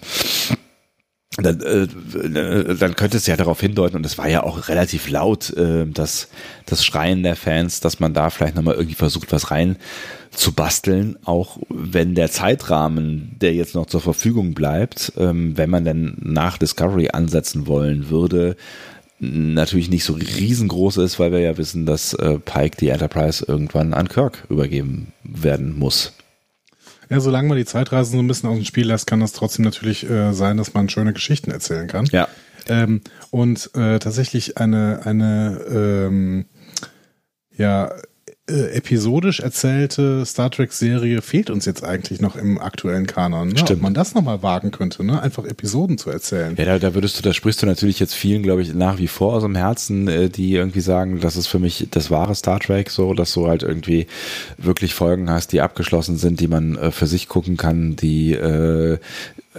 dann, äh, dann könnte es ja darauf hindeuten, und es war ja auch relativ laut, äh, dass das Schreien der Fans, dass man da vielleicht nochmal irgendwie versucht, was rein zu basteln, auch wenn der Zeitrahmen, der jetzt noch zur Verfügung bleibt, ähm, wenn man denn nach Discovery ansetzen wollen würde, natürlich nicht so riesengroß ist, weil wir ja wissen, dass äh, Pike die Enterprise irgendwann an Kirk übergeben werden muss. Ja, solange man die Zeitreisen so ein bisschen aus dem Spiel lässt, kann das trotzdem natürlich äh, sein, dass man schöne Geschichten erzählen kann. Ja. Ähm, und äh, tatsächlich eine, eine ähm, ja, äh, episodisch erzählte Star Trek-Serie fehlt uns jetzt eigentlich noch im aktuellen Kanon. Ne? Stimmt. Ob man das nochmal wagen könnte, ne? einfach Episoden zu erzählen. Ja, da, da würdest du, da sprichst du natürlich jetzt vielen, glaube ich, nach wie vor aus dem Herzen, äh, die irgendwie sagen, das ist für mich das wahre Star Trek, so, dass du halt irgendwie wirklich Folgen hast, die abgeschlossen sind, die man äh, für sich gucken kann, die äh,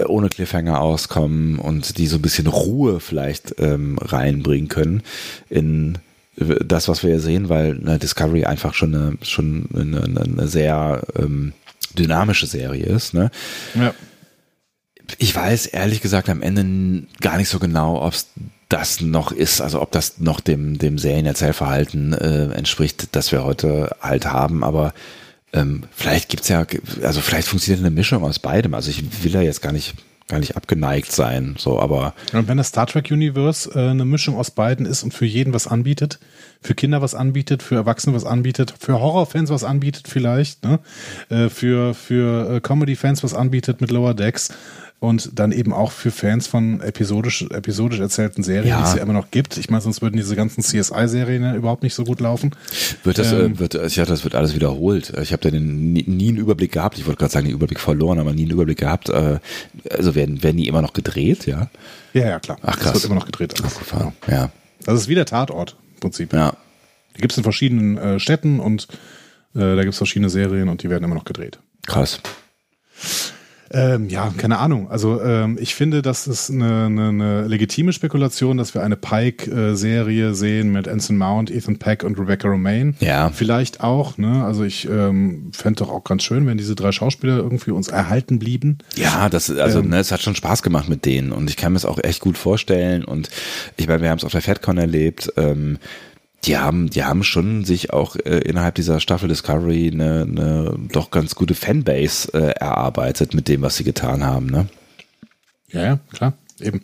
ohne Cliffhanger auskommen und die so ein bisschen Ruhe vielleicht ähm, reinbringen können in das, was wir hier sehen, weil ne, Discovery einfach schon eine, schon eine, eine sehr ähm, dynamische Serie ist. Ne? Ja. Ich weiß ehrlich gesagt am Ende gar nicht so genau, ob es das noch ist, also ob das noch dem, dem Serienerzählverhalten äh, entspricht, das wir heute halt haben, aber ähm, vielleicht gibt's ja, also vielleicht funktioniert eine Mischung aus beidem. Also ich will ja jetzt gar nicht gar nicht abgeneigt sein. So, aber. Und wenn das Star Trek Universe äh, eine Mischung aus beiden ist und für jeden was anbietet, für Kinder was anbietet, für Erwachsene was anbietet, für Horrorfans was anbietet vielleicht, ne? Äh, für für äh, Comedy-Fans was anbietet mit Lower Decks, und dann eben auch für Fans von episodisch, episodisch erzählten Serien, Ja. die es ja immer noch gibt. Ich meine, sonst würden diese ganzen CSI-Serien ja überhaupt nicht so gut laufen. Wird das, Ähm, äh, wird, dachte, das wird alles wiederholt. Ich habe da nie, nie einen Überblick gehabt. Ich wollte gerade sagen, den Überblick verloren, aber nie einen Überblick gehabt. Äh, Also werden, werden die immer noch gedreht, ja? Ja, ja, klar. Ach, Das krass. wird immer noch gedreht. alles. Abgefahren. Ja. Das ist wie der Tatort im Prinzip. Ja. Die gibt es in verschiedenen äh, Städten und äh, da gibt es verschiedene Serien und die werden immer noch gedreht. Krass. Ähm, ja, keine Ahnung. Also ähm, ich finde, das ist eine, eine, eine legitime Spekulation, dass wir eine Pike-Serie sehen mit Anson Mount, Ethan Peck und Rebecca Romaine. Ja. Vielleicht auch. Ne? Also ich ähm, fände doch auch ganz schön, wenn diese drei Schauspieler irgendwie uns erhalten blieben. Ja, das also Ähm. ne, es hat schon Spaß gemacht mit denen und ich kann mir es auch echt gut vorstellen und ich meine, wir haben es auf der FedCon erlebt. Ähm, die haben, die haben schon sich auch äh, innerhalb dieser Staffel Discovery eine, eine doch ganz gute Fanbase äh, erarbeitet mit dem, was sie getan haben. Ne? Ja, ja, klar, eben.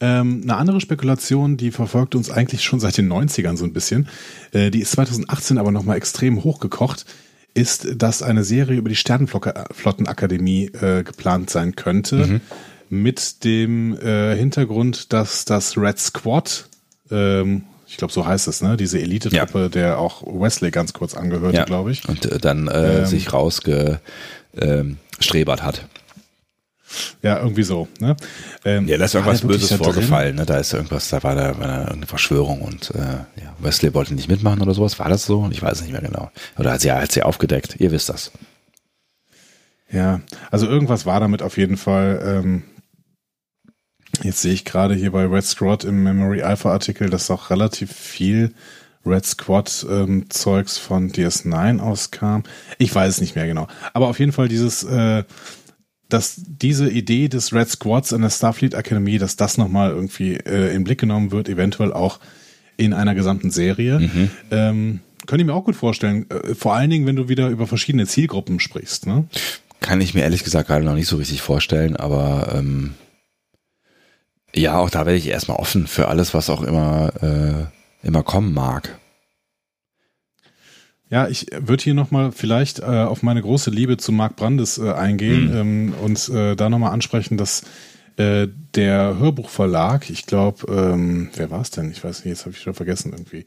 Ähm, eine andere Spekulation, die verfolgt uns eigentlich schon seit den 90ern so ein bisschen, äh, die ist 2018 aber nochmal extrem hochgekocht, ist, dass eine Serie über die Sternenflottenakademie äh, geplant sein könnte, mit dem äh, Hintergrund, dass das Red Squad, ähm, ich glaube so heißt es, ne, diese Elite-Truppe, der auch Wesley ganz kurz angehörte, Ja. glaube ich. Und äh, dann äh, Ähm. sich rausgestrebert ähm, hat. Ja, irgendwie so. Ne? Ähm, Ja, da ist irgendwas Böses vorgefallen. Ne? Da ist irgendwas, da war da war da irgendeine Verschwörung und äh, ja, Wesley wollte nicht mitmachen oder sowas. War das so? Ich weiß es nicht mehr genau. Oder hat sie, hat sie aufgedeckt? Ihr wisst das. Ja, also irgendwas war damit auf jeden Fall. Ähm, jetzt sehe ich gerade hier bei Red Squad im Memory Alpha Artikel, dass auch relativ viel Red Squad ähm, Zeugs von DS9 auskam. Ich weiß es nicht mehr genau. Aber auf jeden Fall dieses, äh, dass diese Idee des Red Squads in der Starfleet Akademie, dass das nochmal irgendwie äh, in Blick genommen wird, eventuell auch in einer gesamten Serie. Mhm. Ähm, könnte ich mir auch gut vorstellen. Äh, vor allen Dingen, wenn du wieder über verschiedene Zielgruppen sprichst. Ne? Kann ich mir ehrlich gesagt gerade noch nicht so richtig vorstellen, aber ähm, ja, auch da werde ich erstmal offen für alles, was auch immer, äh, immer kommen mag. Ja, ich würde hier nochmal vielleicht äh, auf meine große Liebe zu Marc Brandes äh, eingehen Mhm. ähm, und äh, da nochmal ansprechen, dass äh, der Hörbuchverlag, ich glaube, ähm, wer war es denn? Ich weiß nicht, jetzt habe ich schon vergessen irgendwie.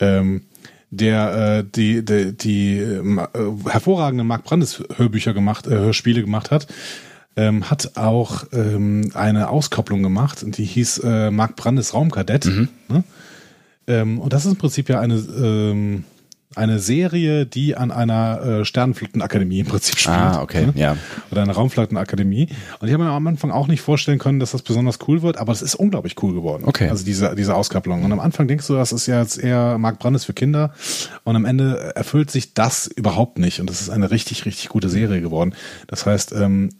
Ähm, der äh, die die, die ähm, äh, hervorragende Marc Brandes Hörbücher gemacht, äh, Hörspiele gemacht hat, ähm, hat auch ähm, eine Auskopplung gemacht und die hieß äh, Marc Brandes Raumkadett. Mhm. Ne? Ähm, und das ist im Prinzip ja eine ähm, eine Serie, die an einer äh, Sternenflottenakademie im Prinzip spielt. Ah, okay, ne? ja. Oder einer Raumflottenakademie. Und ich habe mir am Anfang auch nicht vorstellen können, dass das besonders cool wird, aber es ist unglaublich cool geworden. Okay. Also diese, diese Auskopplung. Und am Anfang denkst du, das ist ja jetzt eher Mark Brandes für Kinder. Und am Ende erfüllt sich das überhaupt nicht. Und das ist eine richtig, richtig gute Serie geworden. Das heißt, ähm,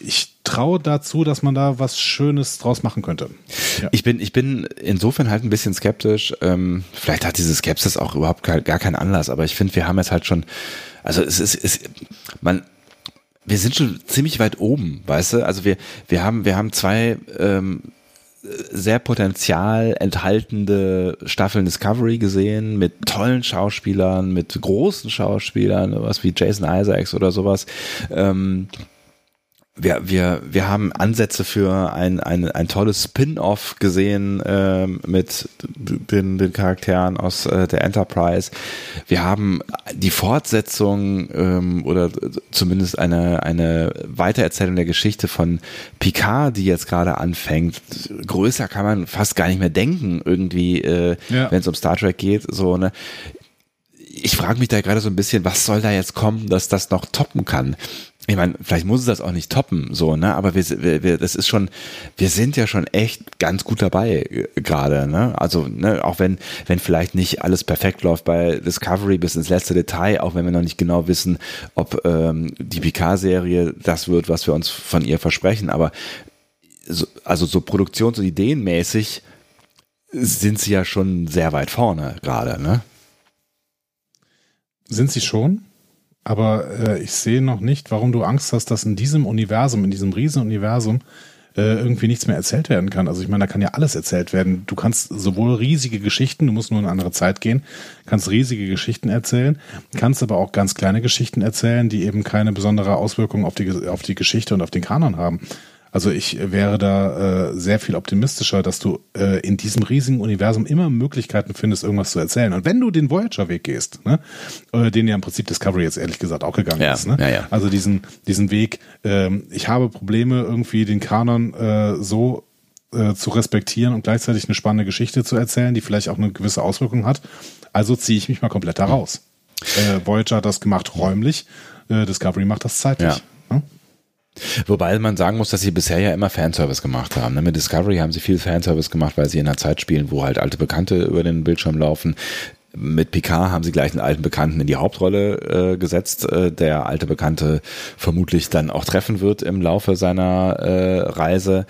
ich traue dazu, dass man da was Schönes draus machen könnte. Ja. Ich bin, ich bin insofern halt ein bisschen skeptisch. Ähm, vielleicht hat diese Skepsis auch überhaupt gar, gar keinen Anlass, aber ich finde, wir haben jetzt halt schon, also es ist, es, man, wir sind schon ziemlich weit oben, weißt du? Also wir, wir haben, wir haben zwei ähm, sehr potenzial enthaltende Staffeln Discovery gesehen mit tollen Schauspielern, mit großen Schauspielern, was wie Jason Isaacs oder sowas. Ähm, wir, wir, wir haben Ansätze für ein, ein, ein tolles Spin-off gesehen ähm, mit den, den Charakteren aus äh, der Enterprise. Wir haben die Fortsetzung ähm, oder zumindest eine, eine Weitererzählung der Geschichte von Picard, die jetzt gerade anfängt. Größer kann man fast gar nicht mehr denken, irgendwie, äh, Ja. wenn es um Star Trek geht. So, ne? ich frage mich da gerade so ein bisschen, was soll da jetzt kommen, dass das noch toppen kann? Ich meine, vielleicht muss es das auch nicht toppen, so, ne? Aber wir, wir, wir das ist schon, wir sind ja schon echt ganz gut dabei äh, gerade, ne? Also, ne, auch wenn, wenn vielleicht nicht alles perfekt läuft bei Discovery bis ins letzte Detail, auch wenn wir noch nicht genau wissen, ob ähm, die Picard-Serie das wird, was wir uns von ihr versprechen, aber so, also so produktions- und ideenmäßig sind sie ja schon sehr weit vorne gerade, ne? Sind sie schon? Aber äh, ich sehe noch nicht, warum du Angst hast, dass in diesem Universum, in diesem Riesenuniversum, äh, irgendwie nichts mehr erzählt werden kann. Also ich meine, da kann ja alles erzählt werden. Du kannst sowohl riesige Geschichten, du musst nur in eine andere Zeit gehen, kannst riesige Geschichten erzählen, kannst aber auch ganz kleine Geschichten erzählen, die eben keine besondere Auswirkung auf die, auf die Geschichte und auf den Kanon haben. Also ich wäre da äh, sehr viel optimistischer, dass du äh, in diesem riesigen Universum immer Möglichkeiten findest, irgendwas zu erzählen. Und wenn du den Voyager-Weg gehst, ne, äh, den ja im Prinzip Discovery jetzt ehrlich gesagt auch gegangen Ja, ist, ne? ja, ja. also diesen diesen Weg, ähm, ich habe Probleme irgendwie den Kanon äh, so äh, zu respektieren und gleichzeitig eine spannende Geschichte zu erzählen, die vielleicht auch eine gewisse Auswirkung hat. Also ziehe ich mich mal komplett da raus. Äh, Voyager hat das gemacht räumlich, äh, Discovery macht das zeitlich. Ja. Wobei man sagen muss, dass sie bisher ja immer Fanservice gemacht haben. ne? Mit Discovery haben sie viel Fanservice gemacht, weil sie in einer Zeit spielen, wo halt alte Bekannte über den Bildschirm laufen. Mit Picard haben sie gleich einen alten Bekannten in die Hauptrolle äh, gesetzt, äh, der alte Bekannte vermutlich dann auch treffen wird im Laufe seiner äh, Reise.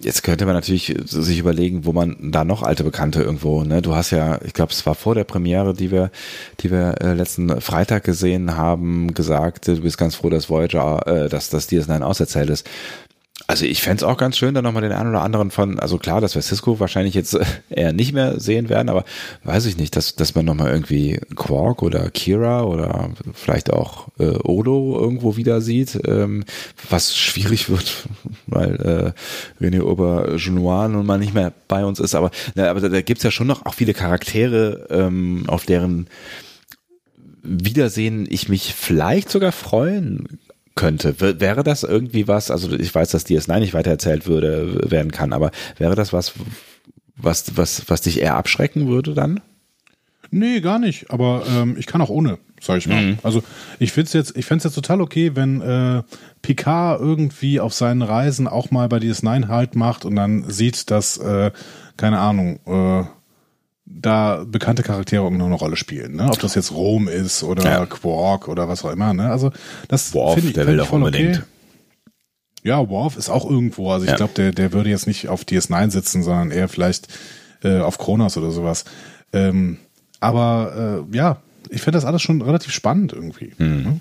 Jetzt könnte man natürlich sich überlegen, wo man da noch alte Bekannte irgendwo, ne? Du hast ja, ich glaube, es war vor der Premiere, die wir, die wir äh, letzten Freitag gesehen haben, gesagt, du bist ganz froh, dass Voyager, äh, dass, dass DS9 auserzählt ist. Also ich fänd's auch ganz schön, da nochmal den einen oder anderen von, also klar, dass wir Cisco wahrscheinlich jetzt äh, eher nicht mehr sehen werden, aber weiß ich nicht, dass, dass man nochmal irgendwie Quark oder Kira oder vielleicht auch äh, Odo irgendwo wieder sieht, ähm, was schwierig wird, weil äh, René Ober-Genois nun mal nicht mehr bei uns ist, aber, na, aber da, da gibt's ja schon noch auch viele Charaktere, ähm, auf deren Wiedersehen ich mich vielleicht sogar freuen könnte. W wäre das irgendwie was, also ich weiß, dass DS9 nicht weitererzählt würde, werden kann, aber wäre das was, was, was, was dich eher abschrecken würde dann? Nee, gar nicht. Aber ähm, ich kann auch ohne, sag ich mal. Mhm. Also ich find's jetzt, ich fänd's jetzt total okay, wenn äh, Picard irgendwie auf seinen Reisen auch mal bei DS9 halt macht und dann sieht, dass, äh, keine Ahnung, äh, da bekannte Charaktere irgendwo eine Rolle spielen. Ne? Ob das jetzt Rom ist oder Ja. Quark oder was auch immer. Ne? Also das Worf, finde ich, der will doch unbedingt. Okay. Ja, Worf ist auch irgendwo. Also ich Ja. glaube, der, der würde jetzt nicht auf DS9 sitzen, sondern eher vielleicht äh, auf Kronos oder sowas. Ähm, aber äh, ja, ich finde das alles schon relativ spannend irgendwie. Mhm. Ne?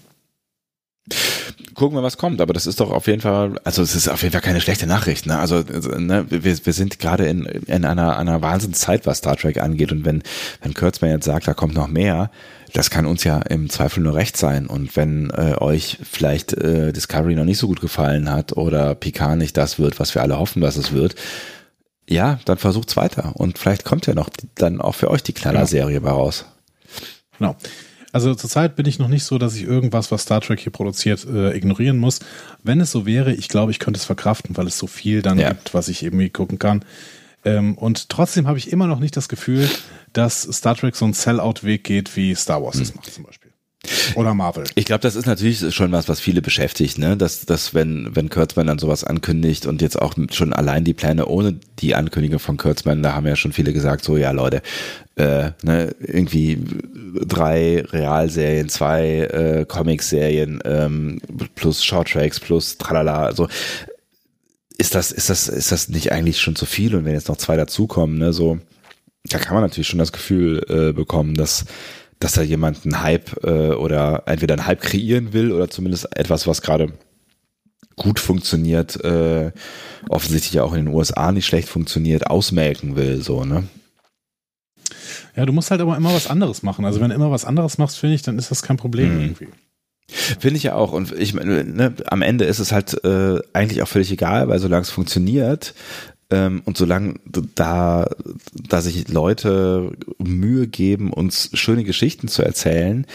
Gucken wir, was kommt. Aber das ist doch auf jeden Fall, also es ist auf jeden Fall keine schlechte Nachricht. Ne? Also also, ne, wir, wir sind gerade in, in einer, einer Wahnsinnszeit, was Star Trek angeht. Und wenn, wenn Kurtzman jetzt sagt, da kommt noch mehr, das kann uns ja im Zweifel nur recht sein. Und wenn äh, euch vielleicht äh, Discovery noch nicht so gut gefallen hat oder Picard nicht das wird, was wir alle hoffen, dass es wird, ja, dann versucht's weiter. Und vielleicht kommt ja noch dann auch für euch die Knallerserie bei raus. Genau. Also zurzeit bin ich noch nicht so, dass ich irgendwas, was Star Trek hier produziert, äh, ignorieren muss. Wenn es so wäre, ich glaube, ich könnte es verkraften, weil es so viel dann Ja. gibt, was ich irgendwie gucken kann. Ähm, und trotzdem habe ich immer noch nicht das Gefühl, dass Star Trek so einen Sell-out-Weg geht, wie Star Wars Hm. es macht zum Beispiel. Oder Marvel. Ich glaube, das ist natürlich schon was, was viele beschäftigt, ne? Dass, dass wenn, wenn Kurtzman dann sowas ankündigt und jetzt auch schon allein die Pläne ohne die Ankündigung von Kurtzman, da haben ja schon viele gesagt, so ja Leute, äh, ne, irgendwie drei Realserien, zwei äh, Comic-Serien, ähm, plus Shorttracks, plus tralala, also ist das, ist das, ist das nicht eigentlich schon zu viel? Und wenn jetzt noch zwei dazukommen, ne, so, da kann man natürlich schon das Gefühl äh, bekommen, dass, dass da jemand einen Hype äh, oder entweder einen Hype kreieren will oder zumindest etwas, was gerade gut funktioniert, äh, offensichtlich ja auch in den USA nicht schlecht funktioniert, ausmelken will, so, ne? Ja, du musst halt aber immer was anderes machen. Also wenn du immer was anderes machst, finde ich, dann ist das kein Problem Mhm. irgendwie. Finde ich ja auch. Und ich meine, ne, am Ende ist es halt äh, eigentlich auch völlig egal, weil solange es funktioniert und solange da, da sich Leute Mühe geben, uns schöne Geschichten zu erzählen,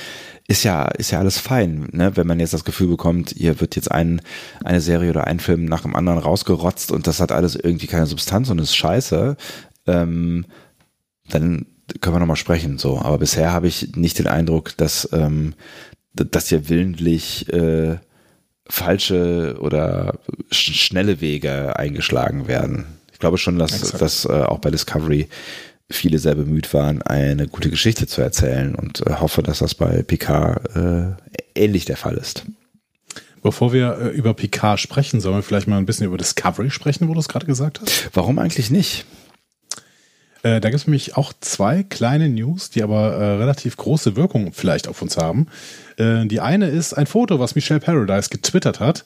ist ja, ist ja alles fein. Ne? Wenn man jetzt das Gefühl bekommt, hier wird jetzt ein, eine Serie oder ein Film nach dem anderen rausgerotzt und das hat alles irgendwie keine Substanz und ist scheiße, ähm, dann können wir nochmal sprechen. So, aber bisher habe ich nicht den Eindruck, dass ähm, dass hier willentlich äh, falsche oder sch schnelle Wege eingeschlagen werden. Ich glaube schon, dass, Exakt. dass äh, auch bei Discovery viele sehr bemüht waren, eine gute Geschichte zu erzählen und äh, hoffe, dass das bei Picard äh, ähnlich der Fall ist. Bevor wir äh, über Picard sprechen, sollen wir vielleicht mal ein bisschen über Discovery sprechen, wo du es gerade gesagt hast? Warum eigentlich nicht? Äh, da gibt es nämlich auch zwei kleine News, die aber äh, relativ große Wirkung vielleicht auf uns haben. Äh, die eine ist ein Foto, was Michelle Paradise getwittert hat.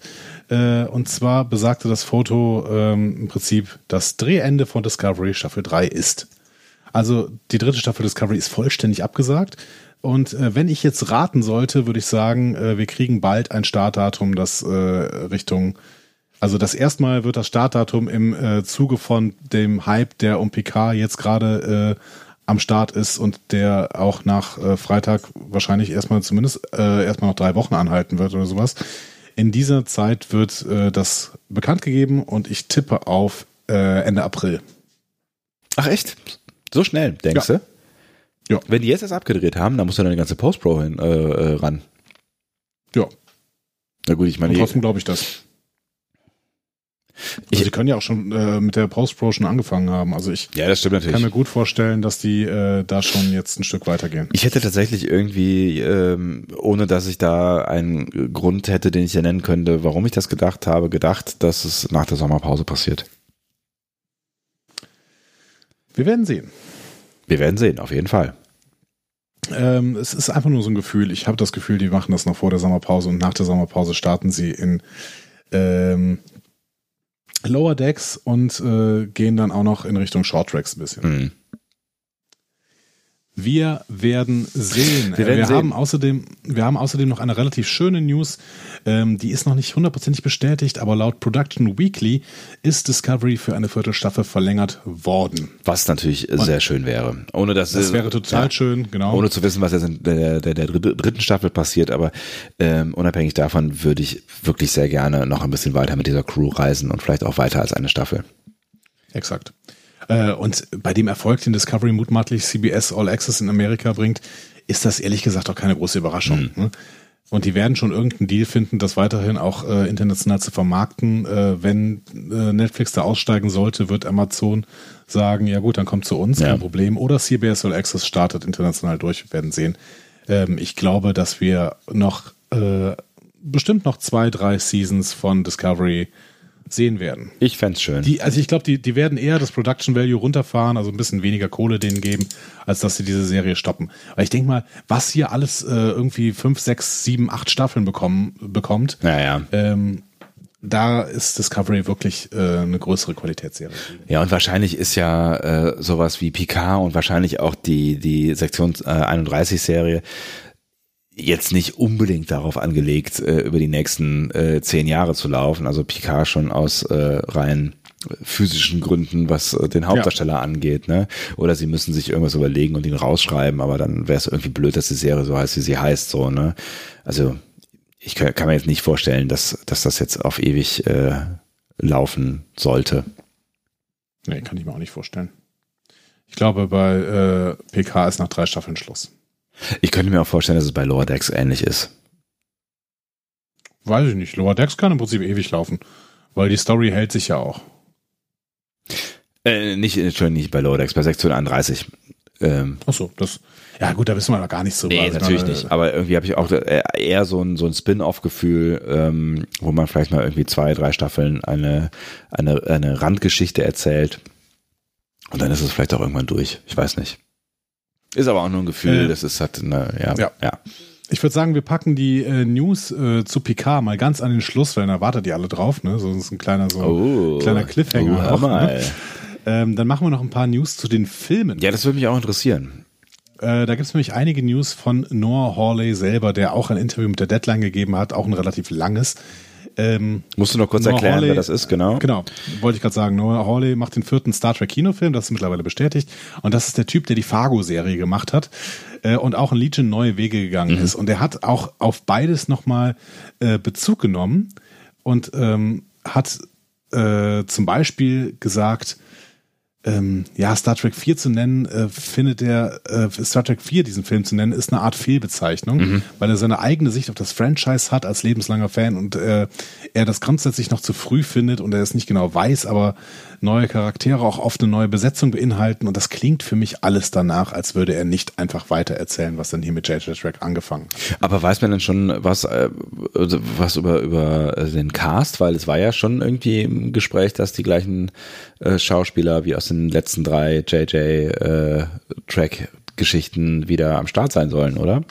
Äh, und zwar besagte das Foto ähm, im Prinzip das Drehende von Discovery Staffel 3 ist. Also die dritte Staffel Discovery ist vollständig abgesagt. Und äh, wenn ich jetzt raten sollte, würde ich sagen, äh, wir kriegen bald ein Startdatum, das äh, Richtung, also das erstmal wird das Startdatum im äh, Zuge von dem Hype, der um PK jetzt gerade äh, am Start ist und der auch nach äh, Freitag wahrscheinlich erstmal zumindest äh, erstmal noch drei Wochen anhalten wird oder sowas. In dieser Zeit wird äh, das bekannt gegeben und ich tippe auf äh, Ende April. Ach echt? So schnell, denkst Ja. du? Ja. Wenn die jetzt das abgedreht haben, dann muss ja dann die ganze Post-Pro hin, äh, äh, ran. Ja. Na gut, ich meine, Und trotzdem glaube ich das. Also sie können ja auch schon äh, mit der Post-Pro schon angefangen haben. Also ich ja, das stimmt kann mir natürlich. gut vorstellen, dass die äh, da schon jetzt ein Stück weitergehen. Ich hätte tatsächlich irgendwie, ähm, ohne dass ich da einen Grund hätte, den ich ja nennen könnte, warum ich das gedacht habe, gedacht, dass es nach der Sommerpause passiert. Wir werden sehen. Wir werden sehen, auf jeden Fall. Ähm, es ist einfach nur so ein Gefühl. Ich habe das Gefühl, die machen das noch vor der Sommerpause und nach der Sommerpause starten sie in ähm, Lower Decks und äh, gehen dann auch noch in Richtung Short Tracks ein bisschen. Hm. Wir werden sehen. Wir werden wir sehen. haben außerdem, wir haben außerdem noch eine relativ schöne News. Ähm, die ist noch nicht hundertprozentig bestätigt, aber laut Production Weekly ist Discovery für eine Viertelstaffel verlängert worden. Was natürlich sehr schön wäre. Ohne dass Das wäre total ja, schön, genau. Ohne zu wissen, was jetzt in der, der, der dritte- dritten Staffel passiert, aber ähm, unabhängig davon würde ich wirklich sehr gerne noch ein bisschen weiter mit dieser Crew reisen und vielleicht auch weiter als eine Staffel. Exakt. Äh, und bei dem Erfolg, den Discovery mutmaßlich CBS All Access in Amerika bringt, ist das ehrlich gesagt auch keine große Überraschung. Ne? Und die werden schon irgendeinen Deal finden, das weiterhin auch äh, international zu vermarkten. Äh, wenn äh, Netflix da aussteigen sollte, wird Amazon sagen, ja gut, dann kommt zu uns, Ja. kein Problem. Oder CBS All Access startet international durch, wir werden sehen. Ähm, ich glaube, dass wir noch äh, bestimmt noch zwei, drei Seasons von Discovery sehen werden. Ich fänd's schön. Die, also ich glaube, die, die werden eher das Production Value runterfahren, also ein bisschen weniger Kohle denen geben, als dass sie diese Serie stoppen. Weil ich denke mal, was hier alles äh, irgendwie fünf, sechs, sieben, acht Staffeln bekommen, bekommt, naja. ähm, da ist Discovery wirklich äh, eine größere Qualitätsserie. Ja, und wahrscheinlich ist ja äh, sowas wie Picard und wahrscheinlich auch die, die Sektion äh, 31 Serie jetzt nicht unbedingt darauf angelegt, äh, über die nächsten äh, zehn Jahre zu laufen. Also Picard schon aus äh, rein physischen Gründen, was äh, den Hauptdarsteller angeht, ne? Oder sie müssen sich irgendwas überlegen und ihn rausschreiben, aber dann wäre es irgendwie blöd, dass die Serie so heißt, wie sie heißt, so, ne? Also ich kann, kann mir jetzt nicht vorstellen, dass, dass das jetzt auf ewig äh, laufen sollte. Nee, kann ich mir auch nicht vorstellen. Ich glaube, bei äh, PK ist nach drei Staffeln Schluss. Ich könnte mir auch vorstellen, dass es bei Lower Decks ähnlich ist. Weiß ich nicht. Lower Decks kann im Prinzip ewig laufen, weil die Story hält sich ja auch. Äh, nicht, Entschuldigung, nicht bei Lower Decks, bei Sektion 31. Ähm, Ach so, das. Ja gut, da wissen wir noch gar nicht so. nee, Also, natürlich äh, nicht. Aber irgendwie habe ich auch äh, eher so ein, so ein Spin-off-Gefühl, ähm, wo man vielleicht mal irgendwie zwei, drei Staffeln eine, eine, eine Randgeschichte erzählt. Und dann ist es vielleicht auch irgendwann durch. Ich weiß nicht. Ist aber auch nur ein Gefühl, Äh, das ist halt eine, ja, ja. ja. Ich würde sagen, wir packen die äh, News äh, zu Picard mal ganz an den Schluss, weil da wartet ihr alle drauf, ne? So ist ein kleiner so Oh, kleiner Cliffhanger. Oh, auch, mal. ne? ähm, dann machen wir noch ein paar News zu den Filmen. Ja, das würde mich auch interessieren. Äh, da gibt es nämlich einige News von Noah Hawley selber, der auch ein Interview mit der Deadline gegeben hat, auch ein relativ langes. Ähm, Musst du noch kurz Noah erklären, Hawley- wer das ist, genau? Genau, wollte ich gerade sagen. Noah Hawley macht den vierten Star Trek Kinofilm, das ist mittlerweile bestätigt. Und das ist der Typ, der die Fargo-Serie gemacht hat äh, und auch in Legion neue Wege gegangen Mhm. ist. Und er hat auch auf beides nochmal äh, Bezug genommen und ähm, hat äh, zum Beispiel gesagt, ähm, ja, Star Trek 4 zu nennen, äh, findet er, äh, Star Trek 4 diesen Film zu nennen, ist eine Art Fehlbezeichnung, Mhm. weil er seine eigene Sicht auf das Franchise hat als lebenslanger Fan und äh, er das grundsätzlich noch zu früh findet und er es nicht genau weiß, aber neue Charaktere auch oft eine neue Besetzung beinhalten und das klingt für mich alles danach, als würde er nicht einfach weitererzählen, was dann hier mit J.J. Trek angefangen hat. Aber weiß man denn schon was, äh, also was über, über äh, den Cast? Weil es war ja schon irgendwie im Gespräch, dass die gleichen äh, Schauspieler wie aus den letzten drei JJ-Track-Geschichten wieder am Start sein sollen, oder?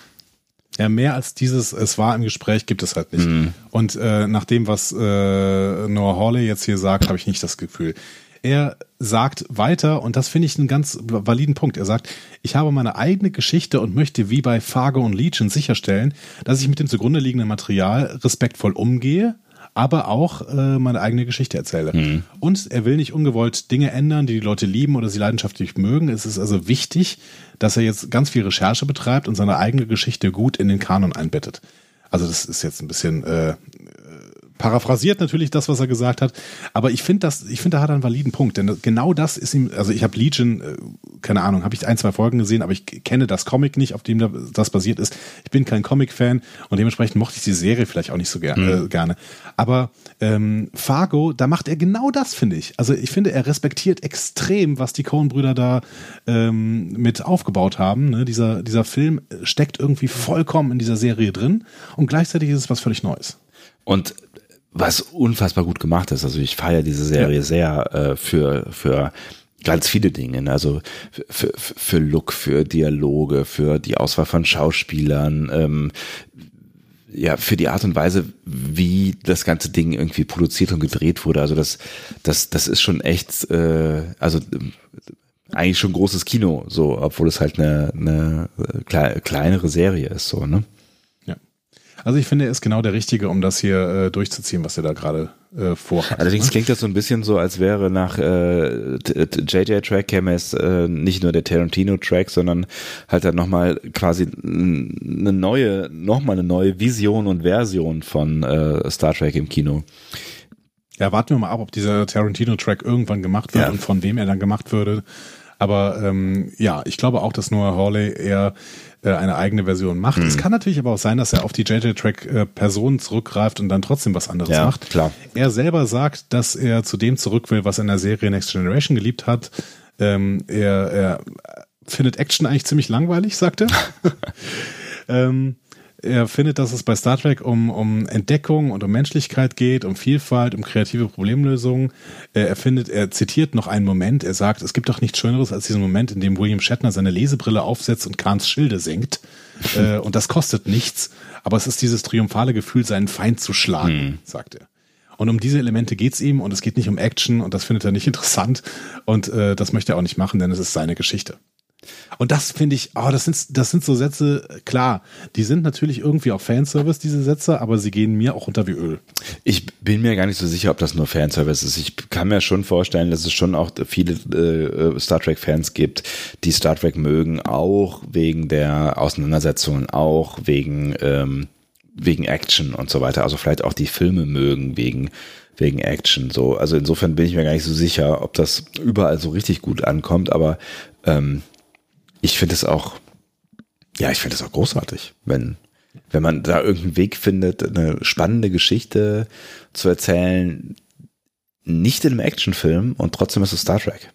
Ja, mehr als dieses, es war im Gespräch, gibt es halt nicht. Mhm. Und äh, nach dem, was äh, Noah Hawley jetzt hier sagt, habe ich nicht das Gefühl. Er sagt weiter, und das finde ich einen ganz validen Punkt. Er sagt, ich habe meine eigene Geschichte und möchte wie bei Fargo und Legion sicherstellen, dass ich mit dem zugrunde liegenden Material respektvoll umgehe, aber auch äh, meine eigene Geschichte erzähle. Und er will nicht ungewollt Dinge ändern, die die Leute lieben oder sie leidenschaftlich mögen. Es ist also wichtig, dass er jetzt ganz viel Recherche betreibt und seine eigene Geschichte gut in den Kanon einbettet. Also das ist jetzt ein bisschen äh, paraphrasiert natürlich das, was er gesagt hat, aber ich finde das, ich finde, da hat er einen validen Punkt, denn genau das ist ihm, also ich habe Legion, äh, keine Ahnung, habe ich ein, zwei Folgen gesehen, aber ich kenne das Comic nicht, auf dem da- das basiert ist. Ich bin kein Comic-Fan und dementsprechend mochte ich die Serie vielleicht auch nicht so ger äh, gerne. Aber ähm, Fargo, da macht er genau das, finde ich. Also ich finde, er respektiert extrem, was die Coen-Brüder da ähm, mit aufgebaut haben. Ne? Dieser, dieser Film steckt irgendwie vollkommen in dieser Serie drin und gleichzeitig ist es was völlig Neues. Und was unfassbar gut gemacht ist, also ich feiere diese Serie sehr äh, für, für ganz viele Dinge, also für, für, Look, für Dialoge, für die Auswahl von Schauspielern, ähm, ja, für die Art und Weise, wie das ganze Ding irgendwie produziert und gedreht wurde. Also das, das, das ist schon echt, äh, also ähm, eigentlich schon großes Kino, so, obwohl es halt eine, eine äh, klei- kleinere Serie ist, so, ne? Also ich finde, er ist genau der Richtige, um das hier äh, durchzuziehen, was er da gerade äh, vorhat. Allerdings ne? klingt das so ein bisschen so, als wäre nach äh, t- JJ-Track käme es äh, nicht nur der Tarantino-Track, sondern halt dann nochmal quasi eine neue, nochmal eine neue Vision und Version von äh, Star Trek im Kino. Ja, warten wir mal ab, ob dieser Tarantino-Track irgendwann gemacht wird Ja. und von wem er dann gemacht würde. Aber ähm, ja, ich glaube auch, dass Noah Hawley eher äh, eine eigene Version macht. Mhm. Es kann natürlich aber auch sein, dass er auf die JJ-Track-Personen zurückgreift und dann trotzdem was anderes Ja, macht. klar. Er selber sagt, dass er zu dem zurück will, was er in der Serie Next Generation geliebt hat. Ähm, er, er findet Action eigentlich ziemlich langweilig, sagt er. ähm, er findet, dass es bei Star Trek um, um Entdeckung und um Menschlichkeit geht, um Vielfalt, um kreative Problemlösungen. Äh, Er findet, er zitiert noch einen Moment. Er sagt, es gibt doch nichts Schöneres als diesen Moment, in dem William Shatner seine Lesebrille aufsetzt und Kahns Schilde senkt. äh, und das kostet nichts. Aber es ist dieses triumphale Gefühl, seinen Feind zu schlagen, sagt er. Und um diese Elemente geht's ihm und es geht nicht um Action und das findet er nicht interessant und äh, das möchte er auch nicht machen, denn es ist seine Geschichte. Und das finde ich, oh, das sind, das sind so Sätze, klar, die sind natürlich irgendwie auch Fanservice, diese Sätze, aber sie gehen mir auch unter wie Öl. Ich bin mir gar nicht so sicher, ob das nur Fanservice ist. Ich kann mir schon vorstellen, dass es schon auch viele äh, Star Trek-Fans gibt, die Star Trek mögen, auch wegen der Auseinandersetzungen, auch wegen, ähm, wegen Action und so weiter. Also vielleicht auch die Filme mögen wegen wegen Action. So, also insofern bin ich mir gar nicht so sicher, ob das überall so richtig gut ankommt. Aber ähm, ich finde es auch, ja, ich finde es auch großartig, wenn wenn man da irgendeinen Weg findet, eine spannende Geschichte zu erzählen, nicht in einem Actionfilm und trotzdem ist es Star Trek.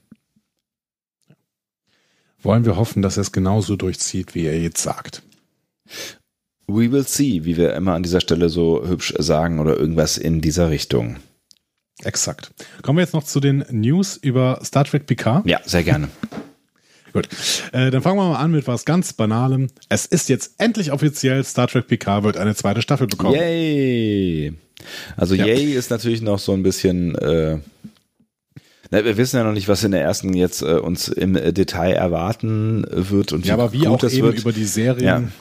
Wollen wir hoffen, dass er es genauso durchzieht, wie er jetzt sagt. We will see, wie wir immer an dieser Stelle so hübsch sagen oder irgendwas in dieser Richtung. Exakt. Kommen wir jetzt noch zu den News über Star Trek Picard. Ja, sehr gerne. Gut. Äh, dann fangen wir mal an mit was ganz Banalem. Es ist jetzt endlich offiziell, Star Trek Picard wird eine zweite Staffel bekommen. Yay! Also Ja. Yay ist natürlich noch so ein bisschen. Äh, na, wir wissen ja noch nicht, was in der ersten jetzt äh, uns im äh, Detail erwarten wird und Ja, aber wie auch eben wird. über die Serien,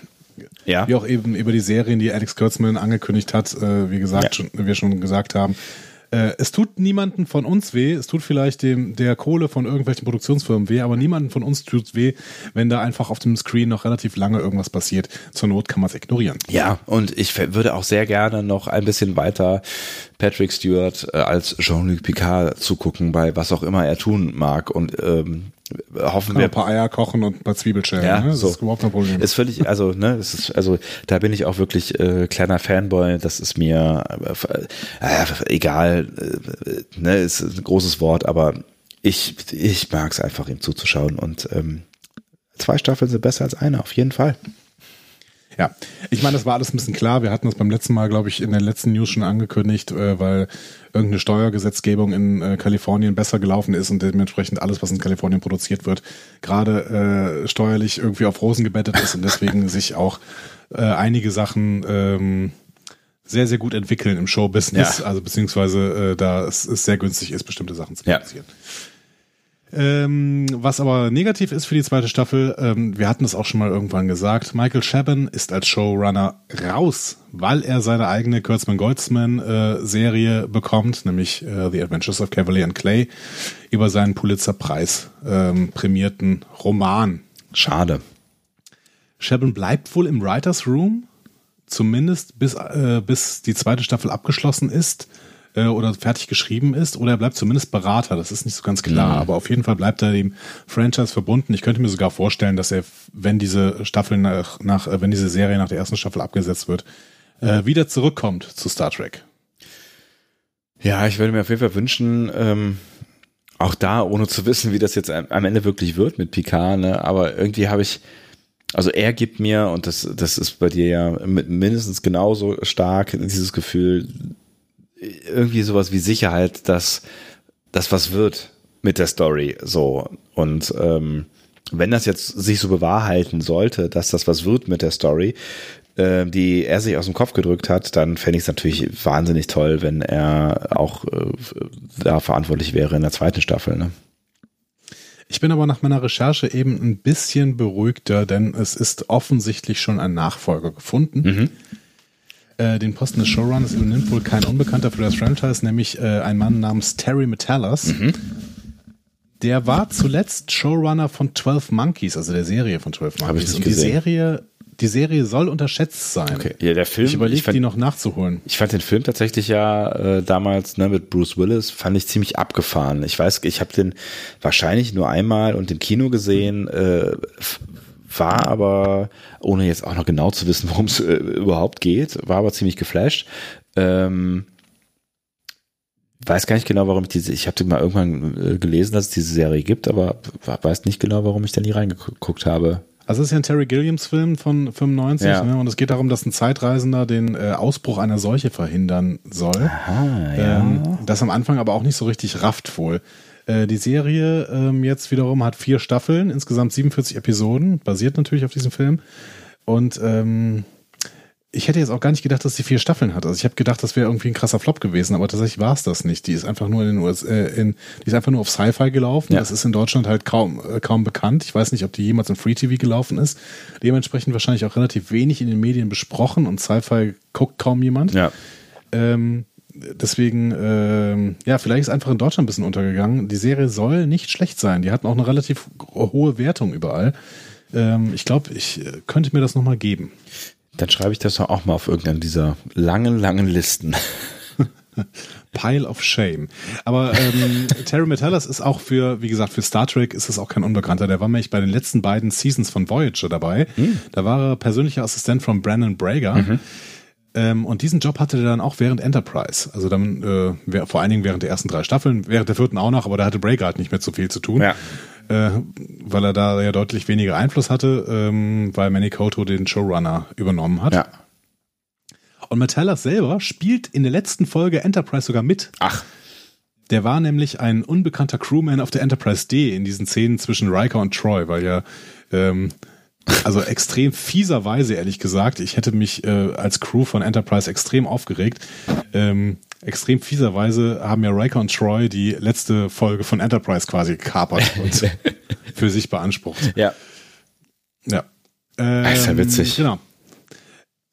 ja. wie auch eben über die Serien, die Alex Kurtzman angekündigt hat, äh, wie gesagt, Ja. schon, wir schon gesagt haben. Äh, es tut niemanden von uns weh, es tut vielleicht dem der Kohle von irgendwelchen Produktionsfirmen weh, aber niemanden von uns tut weh, wenn da einfach auf dem Screen noch relativ lange irgendwas passiert. Zur Not kann man es ignorieren. Ja, und ich würde auch sehr gerne noch ein bisschen weiter Patrick Stewart äh, als Jean-Luc Picard zugucken, bei was auch immer er tun mag. Und ähm, hoffen wir ein paar Eier kochen und ein paar Zwiebelschälen. Ja, ne? Das so. ist überhaupt kein Problem. Ist völlig, also, ne, es ist, also, da bin ich auch wirklich äh, kleiner Fanboy. Das ist mir äh, äh, egal, äh, ne, ist ein großes Wort, aber ich, ich mag es einfach, ihm zuzuschauen. Und ähm, zwei Staffeln sind besser als eine, auf jeden Fall. Ja, ich meine, das war alles ein bisschen klar. Wir hatten das beim letzten Mal, glaube ich, in der letzten News schon angekündigt, äh, weil irgendeine Steuergesetzgebung in äh, Kalifornien besser gelaufen ist und dementsprechend alles, was in Kalifornien produziert wird, gerade äh, steuerlich irgendwie auf Rosen gebettet ist und deswegen sich auch äh, einige Sachen ähm, sehr, sehr gut entwickeln im Showbusiness, Ja. also beziehungsweise äh, da es, es sehr günstig ist, bestimmte Sachen zu Ja. Ähm, was aber negativ ist für die zweite Staffel, ähm, wir hatten es auch schon mal irgendwann gesagt, Michael Chabon ist als Showrunner raus, weil er seine eigene Kurtzman-Goldsman-Serie bekommt, nämlich äh, The Adventures of Cavalier and Clay, über seinen Pulitzer-Preis ähm, prämierten Roman. Schade. Chabon bleibt wohl im Writers Room, zumindest bis, äh, bis die zweite Staffel abgeschlossen ist äh, oder fertig geschrieben ist, oder er bleibt zumindest Berater. Das ist nicht so ganz klar, Mhm. aber auf jeden Fall bleibt er dem Franchise verbunden. Ich könnte mir sogar vorstellen, dass er, wenn diese Staffel nach, nach äh, wenn diese Serie nach der ersten Staffel abgesetzt wird, äh, wieder zurückkommt zu Star Trek. Ja, ich würde mir auf jeden Fall wünschen, ähm, auch da, ohne zu wissen, wie das jetzt am Ende wirklich wird mit Picard, ne, aber irgendwie habe ich, also er gibt mir, und das, das ist bei dir ja mindestens genauso stark, dieses Gefühl, irgendwie sowas wie Sicherheit, dass das was wird mit der Story, so. Und ähm, wenn das jetzt sich so bewahrheiten sollte, dass das was wird mit der Story, äh, die er sich aus dem Kopf gedrückt hat, dann fände ich es natürlich wahnsinnig toll, wenn er auch äh, da verantwortlich wäre in der zweiten Staffel. Ne? Ich bin aber nach meiner Recherche eben ein bisschen beruhigter, denn es ist offensichtlich schon ein Nachfolger gefunden. Äh, den Posten des Showrunners übernimmt wohl kein Unbekannter für das Franchise, nämlich äh, ein Mann namens Terry Metallas. Der war zuletzt Showrunner von 12 Monkeys, also der Serie von 12 Hab ich Monkeys. nicht Und die gesehen. Serie, die Serie soll unterschätzt sein. Okay, ja, der Film. Ich überlege, die noch nachzuholen. Ich fand den Film tatsächlich ja äh, damals ne, mit Bruce Willis, fand ich ziemlich abgefahren. Ich weiß, ich habe den wahrscheinlich nur einmal und im Kino gesehen, äh, war aber, ohne jetzt auch noch genau zu wissen, worum es äh, überhaupt geht, war aber ziemlich geflasht. Ähm, weiß gar nicht genau, warum ich diese, ich habe mal irgendwann äh, gelesen, dass es diese Serie gibt, aber weiß nicht genau, warum ich da nie reingeguckt habe. Also es ist ja ein Terry Gilliams-Film von 95 Ja. ne? und es geht darum, dass ein Zeitreisender den äh, Ausbruch einer Seuche verhindern soll. Aha, ja. Ähm, das am Anfang aber auch nicht so richtig rafft wohl. Äh, die Serie ähm, jetzt wiederum hat vier Staffeln, insgesamt 47 Episoden, basiert natürlich auf diesem Film. Und ähm, ich hätte jetzt auch gar nicht gedacht, dass die vier Staffeln hat. Also ich habe gedacht, das wäre irgendwie ein krasser Flop gewesen, aber tatsächlich war es das nicht. Die ist einfach nur in den US, äh, in, die ist einfach nur auf Sci-Fi gelaufen. Ja. Das ist in Deutschland halt kaum äh, kaum bekannt. Ich weiß nicht, ob die jemals im Free TV gelaufen ist. Dementsprechend wahrscheinlich auch relativ wenig in den Medien besprochen und Sci-Fi guckt kaum jemand. Ja. Ähm, deswegen, ähm, ja, vielleicht ist einfach in Deutschland ein bisschen untergegangen. Die Serie soll nicht schlecht sein. Die hatten auch eine relativ hohe Wertung überall. Ähm, ich glaube, ich äh, könnte mir das nochmal geben. Dann schreibe ich das doch auch mal auf irgendeiner dieser langen, langen Listen. Pile of Shame. Aber ähm, Terry Metallas ist auch für, wie gesagt, für Star Trek ist es auch kein Unbekannter. Der war nämlich bei den letzten beiden Seasons von Voyager dabei. Da war er persönlicher Assistent von Brandon Brager. Ähm, und diesen Job hatte er dann auch während Enterprise. Also dann äh, vor allen Dingen während der ersten drei Staffeln, während der vierten auch noch, aber da hatte Brager halt nicht mehr so viel zu tun. Ja. Äh, weil er da ja deutlich weniger Einfluss hatte, ähm, weil Manny Koto den Showrunner übernommen hat. Ja. Und Metallas selber spielt in der letzten Folge Enterprise sogar mit. Ach. Der war nämlich ein unbekannter Crewman auf der Enterprise D in diesen Szenen zwischen Riker und Troy, weil ja, ähm, also extrem fieserweise, ehrlich gesagt, ich hätte mich äh, als Crew von Enterprise extrem aufgeregt. Ähm, extrem fieserweise haben ja Riker und Troy die letzte Folge von Enterprise quasi gekapert und für sich beansprucht. Ja. Ja. Ähm, Das ist ja witzig. Genau.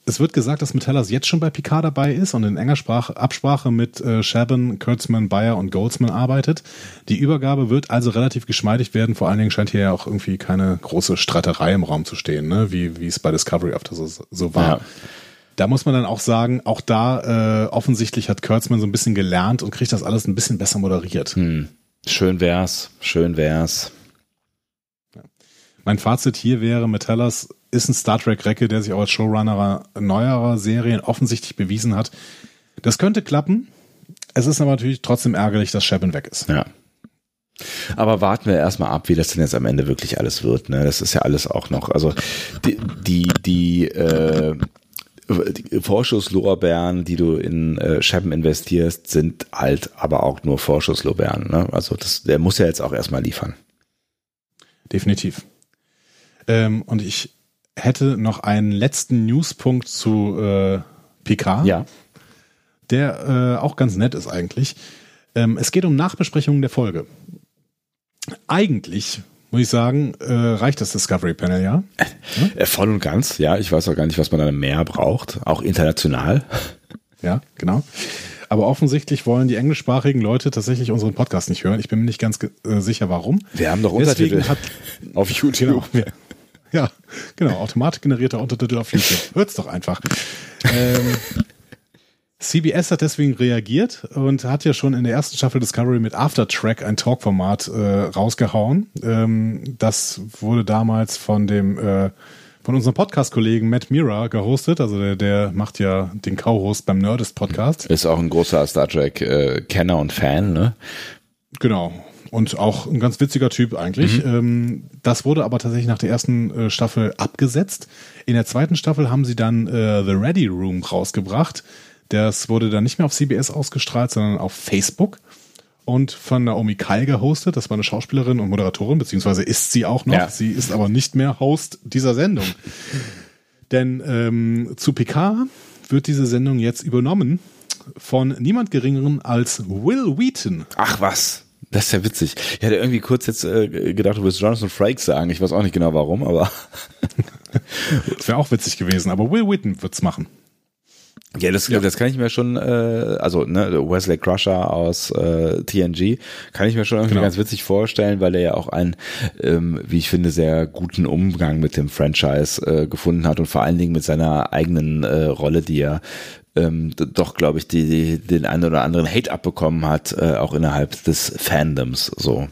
Es wird gesagt, dass Metallas jetzt schon bei Picard dabei ist und in enger Sprache, Absprache mit äh, Shabon, Kurtzman, Bayer und Goldsman arbeitet. Die Übergabe wird also relativ geschmeidig werden. Vor allen Dingen scheint hier ja auch irgendwie keine große Streiterei im Raum zu stehen, ne? wie, wie es bei Discovery öfter so, so war. Ja. Da muss man dann auch sagen, auch da äh, offensichtlich hat Kurtzman so ein bisschen gelernt und kriegt das alles ein bisschen besser moderiert. Hm. Schön wär's, schön wär's. Mein Fazit hier wäre, Metallas ist ein Star Trek-Recke, der sich auch als Showrunner neuerer Serien offensichtlich bewiesen hat. Das könnte klappen. Es ist aber natürlich trotzdem ärgerlich, dass Shabin weg ist. Ja. Aber warten wir erstmal ab, wie das denn jetzt am Ende wirklich alles wird. Ne? Das ist ja alles auch noch, also die, die, die, äh, die Vorschusslorbeeren, die du in äh, Scheppen investierst, sind halt aber auch nur Vorschusslorbeeren. Ne? Also das, der muss ja jetzt auch erstmal liefern. Definitiv. Ähm, und ich hätte noch einen letzten Newspunkt zu äh, PK. Ja. Der äh, auch ganz nett ist eigentlich. Ähm, es geht um Nachbesprechungen der Folge. Eigentlich muss ich sagen, äh, reicht das Discovery Panel, ja? Äh, voll und ganz, ja. Ich weiß auch gar nicht, was man da mehr braucht. Auch international. Ja, genau. Aber offensichtlich wollen die englischsprachigen Leute tatsächlich unseren Podcast nicht hören. Ich bin mir nicht ganz äh, sicher, warum. Wir haben doch Deswegen Untertitel hat, auf YouTube. Genau, wir, ja, genau. Automatisch generierter Untertitel auf YouTube. Hört's doch einfach. ähm, CBS hat deswegen reagiert und hat ja schon in der ersten Staffel Discovery mit Aftertrack ein Talkformat äh, rausgehauen. Ähm, das wurde damals von dem äh, von unserem Podcast-Kollegen Matt Mira gehostet. Also der, der macht ja den Co-Host beim Nerdist Podcast. Ist auch ein großer Star Trek äh, Kenner und Fan, ne? Genau. Und auch ein ganz witziger Typ eigentlich. Ähm, das wurde aber tatsächlich nach der ersten äh, Staffel abgesetzt. In der zweiten Staffel haben sie dann äh, The Ready Room rausgebracht. Das wurde dann nicht mehr auf CBS ausgestrahlt, sondern auf Facebook und von Naomi Kyle gehostet. Das war eine Schauspielerin und Moderatorin, beziehungsweise ist sie auch noch. Ja. Sie ist aber nicht mehr Host dieser Sendung. Denn ähm, zu PK wird diese Sendung jetzt übernommen von niemand geringeren als Will Wheaton. Ach was. Das ist ja witzig. Ich hatte irgendwie kurz jetzt äh, gedacht, du willst Jonathan Frakes sagen. Ich weiß auch nicht genau warum, aber Das wäre auch witzig gewesen, aber Will Wheaton wird's machen. Ja, das, das kann ich mir schon, äh, also ne, Wesley Crusher aus äh, TNG kann ich mir schon irgendwie Genau. ganz witzig vorstellen, weil er ja auch einen, ähm, wie ich finde, sehr guten Umgang mit dem Franchise äh, gefunden hat und vor allen Dingen mit seiner eigenen äh, Rolle, die er ähm, doch, glaube ich, die, die, den einen oder anderen Hate abbekommen hat, äh, auch innerhalb des Fandoms. So.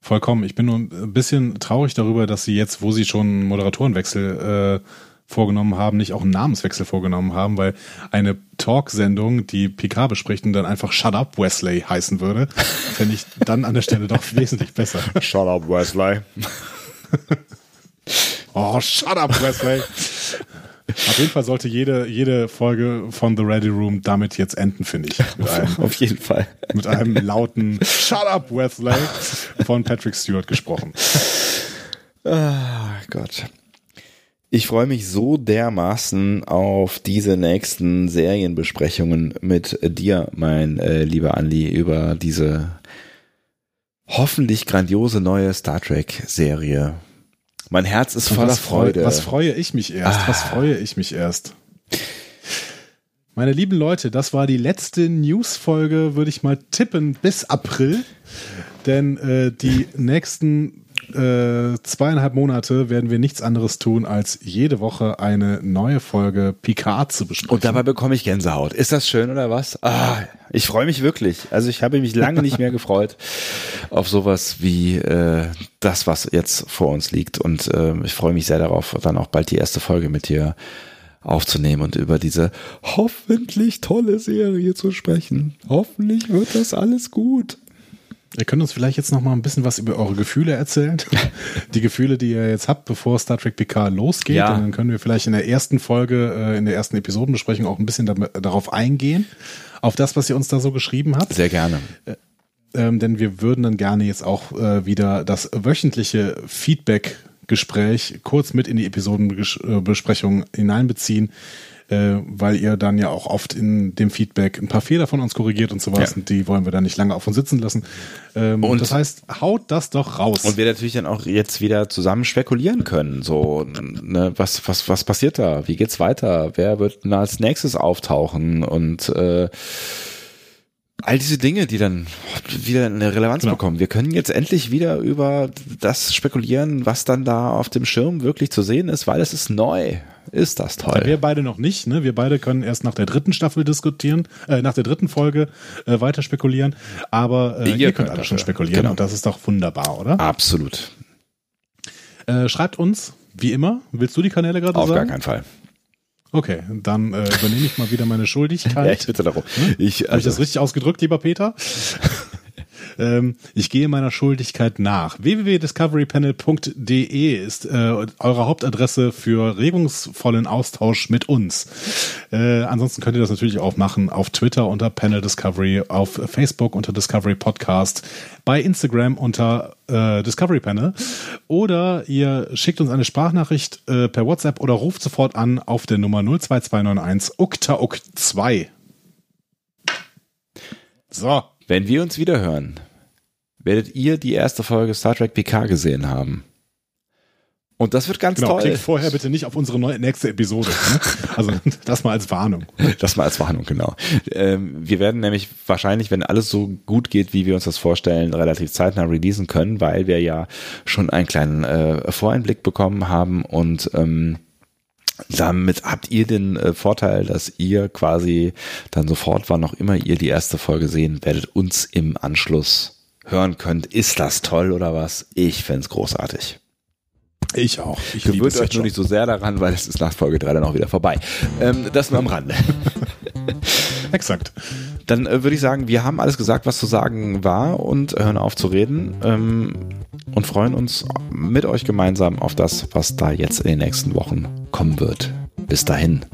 Vollkommen. Ich bin nur ein bisschen traurig darüber, dass sie jetzt, wo sie schon einen Moderatorenwechsel äh, vorgenommen haben, nicht auch einen Namenswechsel vorgenommen haben, weil eine Talk-Sendung, die PK bespricht und dann einfach Shut Up Wesley heißen würde, fände ich dann an der Stelle doch wesentlich besser. Shut up, Wesley. Oh, shut up, Wesley. Auf jeden Fall sollte jede, jede Folge von The Ready Room damit jetzt enden, finde ich. Einem, Auf jeden Fall. mit einem lauten Shut up, Wesley von Patrick Stewart gesprochen. Ah, Gott. Ich freue mich so dermaßen auf diese nächsten Serienbesprechungen mit dir, mein äh, lieber Andi, über diese hoffentlich grandiose neue Star Trek Serie. Mein Herz ist Und voller was freu- Freude. Was freue ich mich erst? Was freue ich mich erst? Meine lieben Leute, das war die letzte News-Folge, würde ich mal tippen, bis April. Denn äh, die nächsten äh, zweieinhalb Monate werden wir nichts anderes tun, als jede Woche eine neue Folge Picard zu besprechen. Und dabei bekomme ich Gänsehaut. Ist das schön oder was? Ah, ich freue mich wirklich. Also ich habe mich lange nicht mehr gefreut auf sowas wie äh, das, was jetzt vor uns liegt. Und äh, ich freue mich sehr darauf, dann auch bald die erste Folge mit dir aufzunehmen und über diese hoffentlich tolle Serie zu sprechen. Hoffentlich wird das alles gut. Ihr könnt uns vielleicht jetzt noch mal ein bisschen was über eure Gefühle erzählen. Die Gefühle, die ihr jetzt habt, bevor Star Trek PK losgeht. Ja. Und dann können wir vielleicht in der ersten Folge, äh, in der ersten Episodenbesprechung auch ein bisschen da, darauf eingehen. Auf das, was ihr uns da so geschrieben habt. Sehr gerne. Ähm, denn wir würden dann gerne jetzt auch äh, wieder das wöchentliche Feedback-Gespräch kurz mit in die Episodenbesprechung hineinbeziehen, äh, weil ihr dann ja auch oft in dem Feedback ein paar Fehler von uns korrigiert und sowas Ja. und die wollen wir dann nicht lange auf uns sitzen lassen. Ähm, Und- das heißt, haut das doch raus. Und wir natürlich dann auch jetzt wieder zusammen spekulieren können. So, ne, was, was, was passiert da? Wie geht's weiter? Wer wird denn als nächstes auftauchen? Und äh, all diese Dinge, die dann wieder eine Relevanz Genau. bekommen. Wir können jetzt endlich wieder über das spekulieren, was dann da auf dem Schirm wirklich zu sehen ist, weil es ist neu. Ist das toll. Wir beide noch nicht, ne? Wir beide können erst nach der dritten Staffel diskutieren, äh, nach der dritten Folge äh, weiter spekulieren, aber äh, Ihr ihr, könnt könnt alle schon spekulieren Genau. und das ist doch wunderbar, oder? Absolut. Äh, schreibt uns, wie immer, willst du die Kanäle gerade Auf gar sagen? keinen Fall. Okay, dann äh, übernehme ich mal wieder meine Schuldigkeit. Ja, ich bitte darum. Ich, Habe ich also, das richtig ausgedrückt, lieber Peter? Ähm, ich gehe meiner Schuldigkeit nach. www.discoverypanel.de ist äh, eure Hauptadresse für regungsvollen Austausch mit uns. Äh, ansonsten könnt ihr das natürlich auch machen auf Twitter unter Panel Discovery, auf Facebook unter Discovery Podcast, bei Instagram unter äh, Discovery Panel oder ihr schickt uns eine Sprachnachricht äh, per WhatsApp oder ruft sofort an auf der Nummer 02291 ukta 2 So. Wenn wir uns wieder hören, werdet ihr die erste Folge Star Trek PK gesehen haben. Und das wird ganz genau, toll. Klickt vorher bitte nicht auf unsere neue, nächste Episode. Ne? Also das mal als Warnung. Das mal als Warnung, genau. Ähm, wir werden nämlich wahrscheinlich, wenn alles so gut geht, wie wir uns das vorstellen, relativ zeitnah releasen können, weil wir ja schon einen kleinen äh, Voreinblick bekommen haben und ähm, damit habt ihr den äh, Vorteil, dass ihr quasi dann sofort, wann auch immer ihr die erste Folge sehen werdet, uns im Anschluss hören könnt. Ist das toll oder was? Ich fände großartig. Ich auch. Ich Gewöhnt euch nur nicht so sehr daran, weil es ist nach Folge 3 dann auch wieder vorbei. Ähm, das nur am Rande. Exakt. Dann äh, würde ich sagen, wir haben alles gesagt, was zu sagen war und hören auf zu reden ähm, und freuen uns mit euch gemeinsam auf das, was da jetzt in den nächsten Wochen kommen wird. Bis dahin.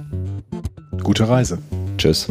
Gute Reise. Tschüss.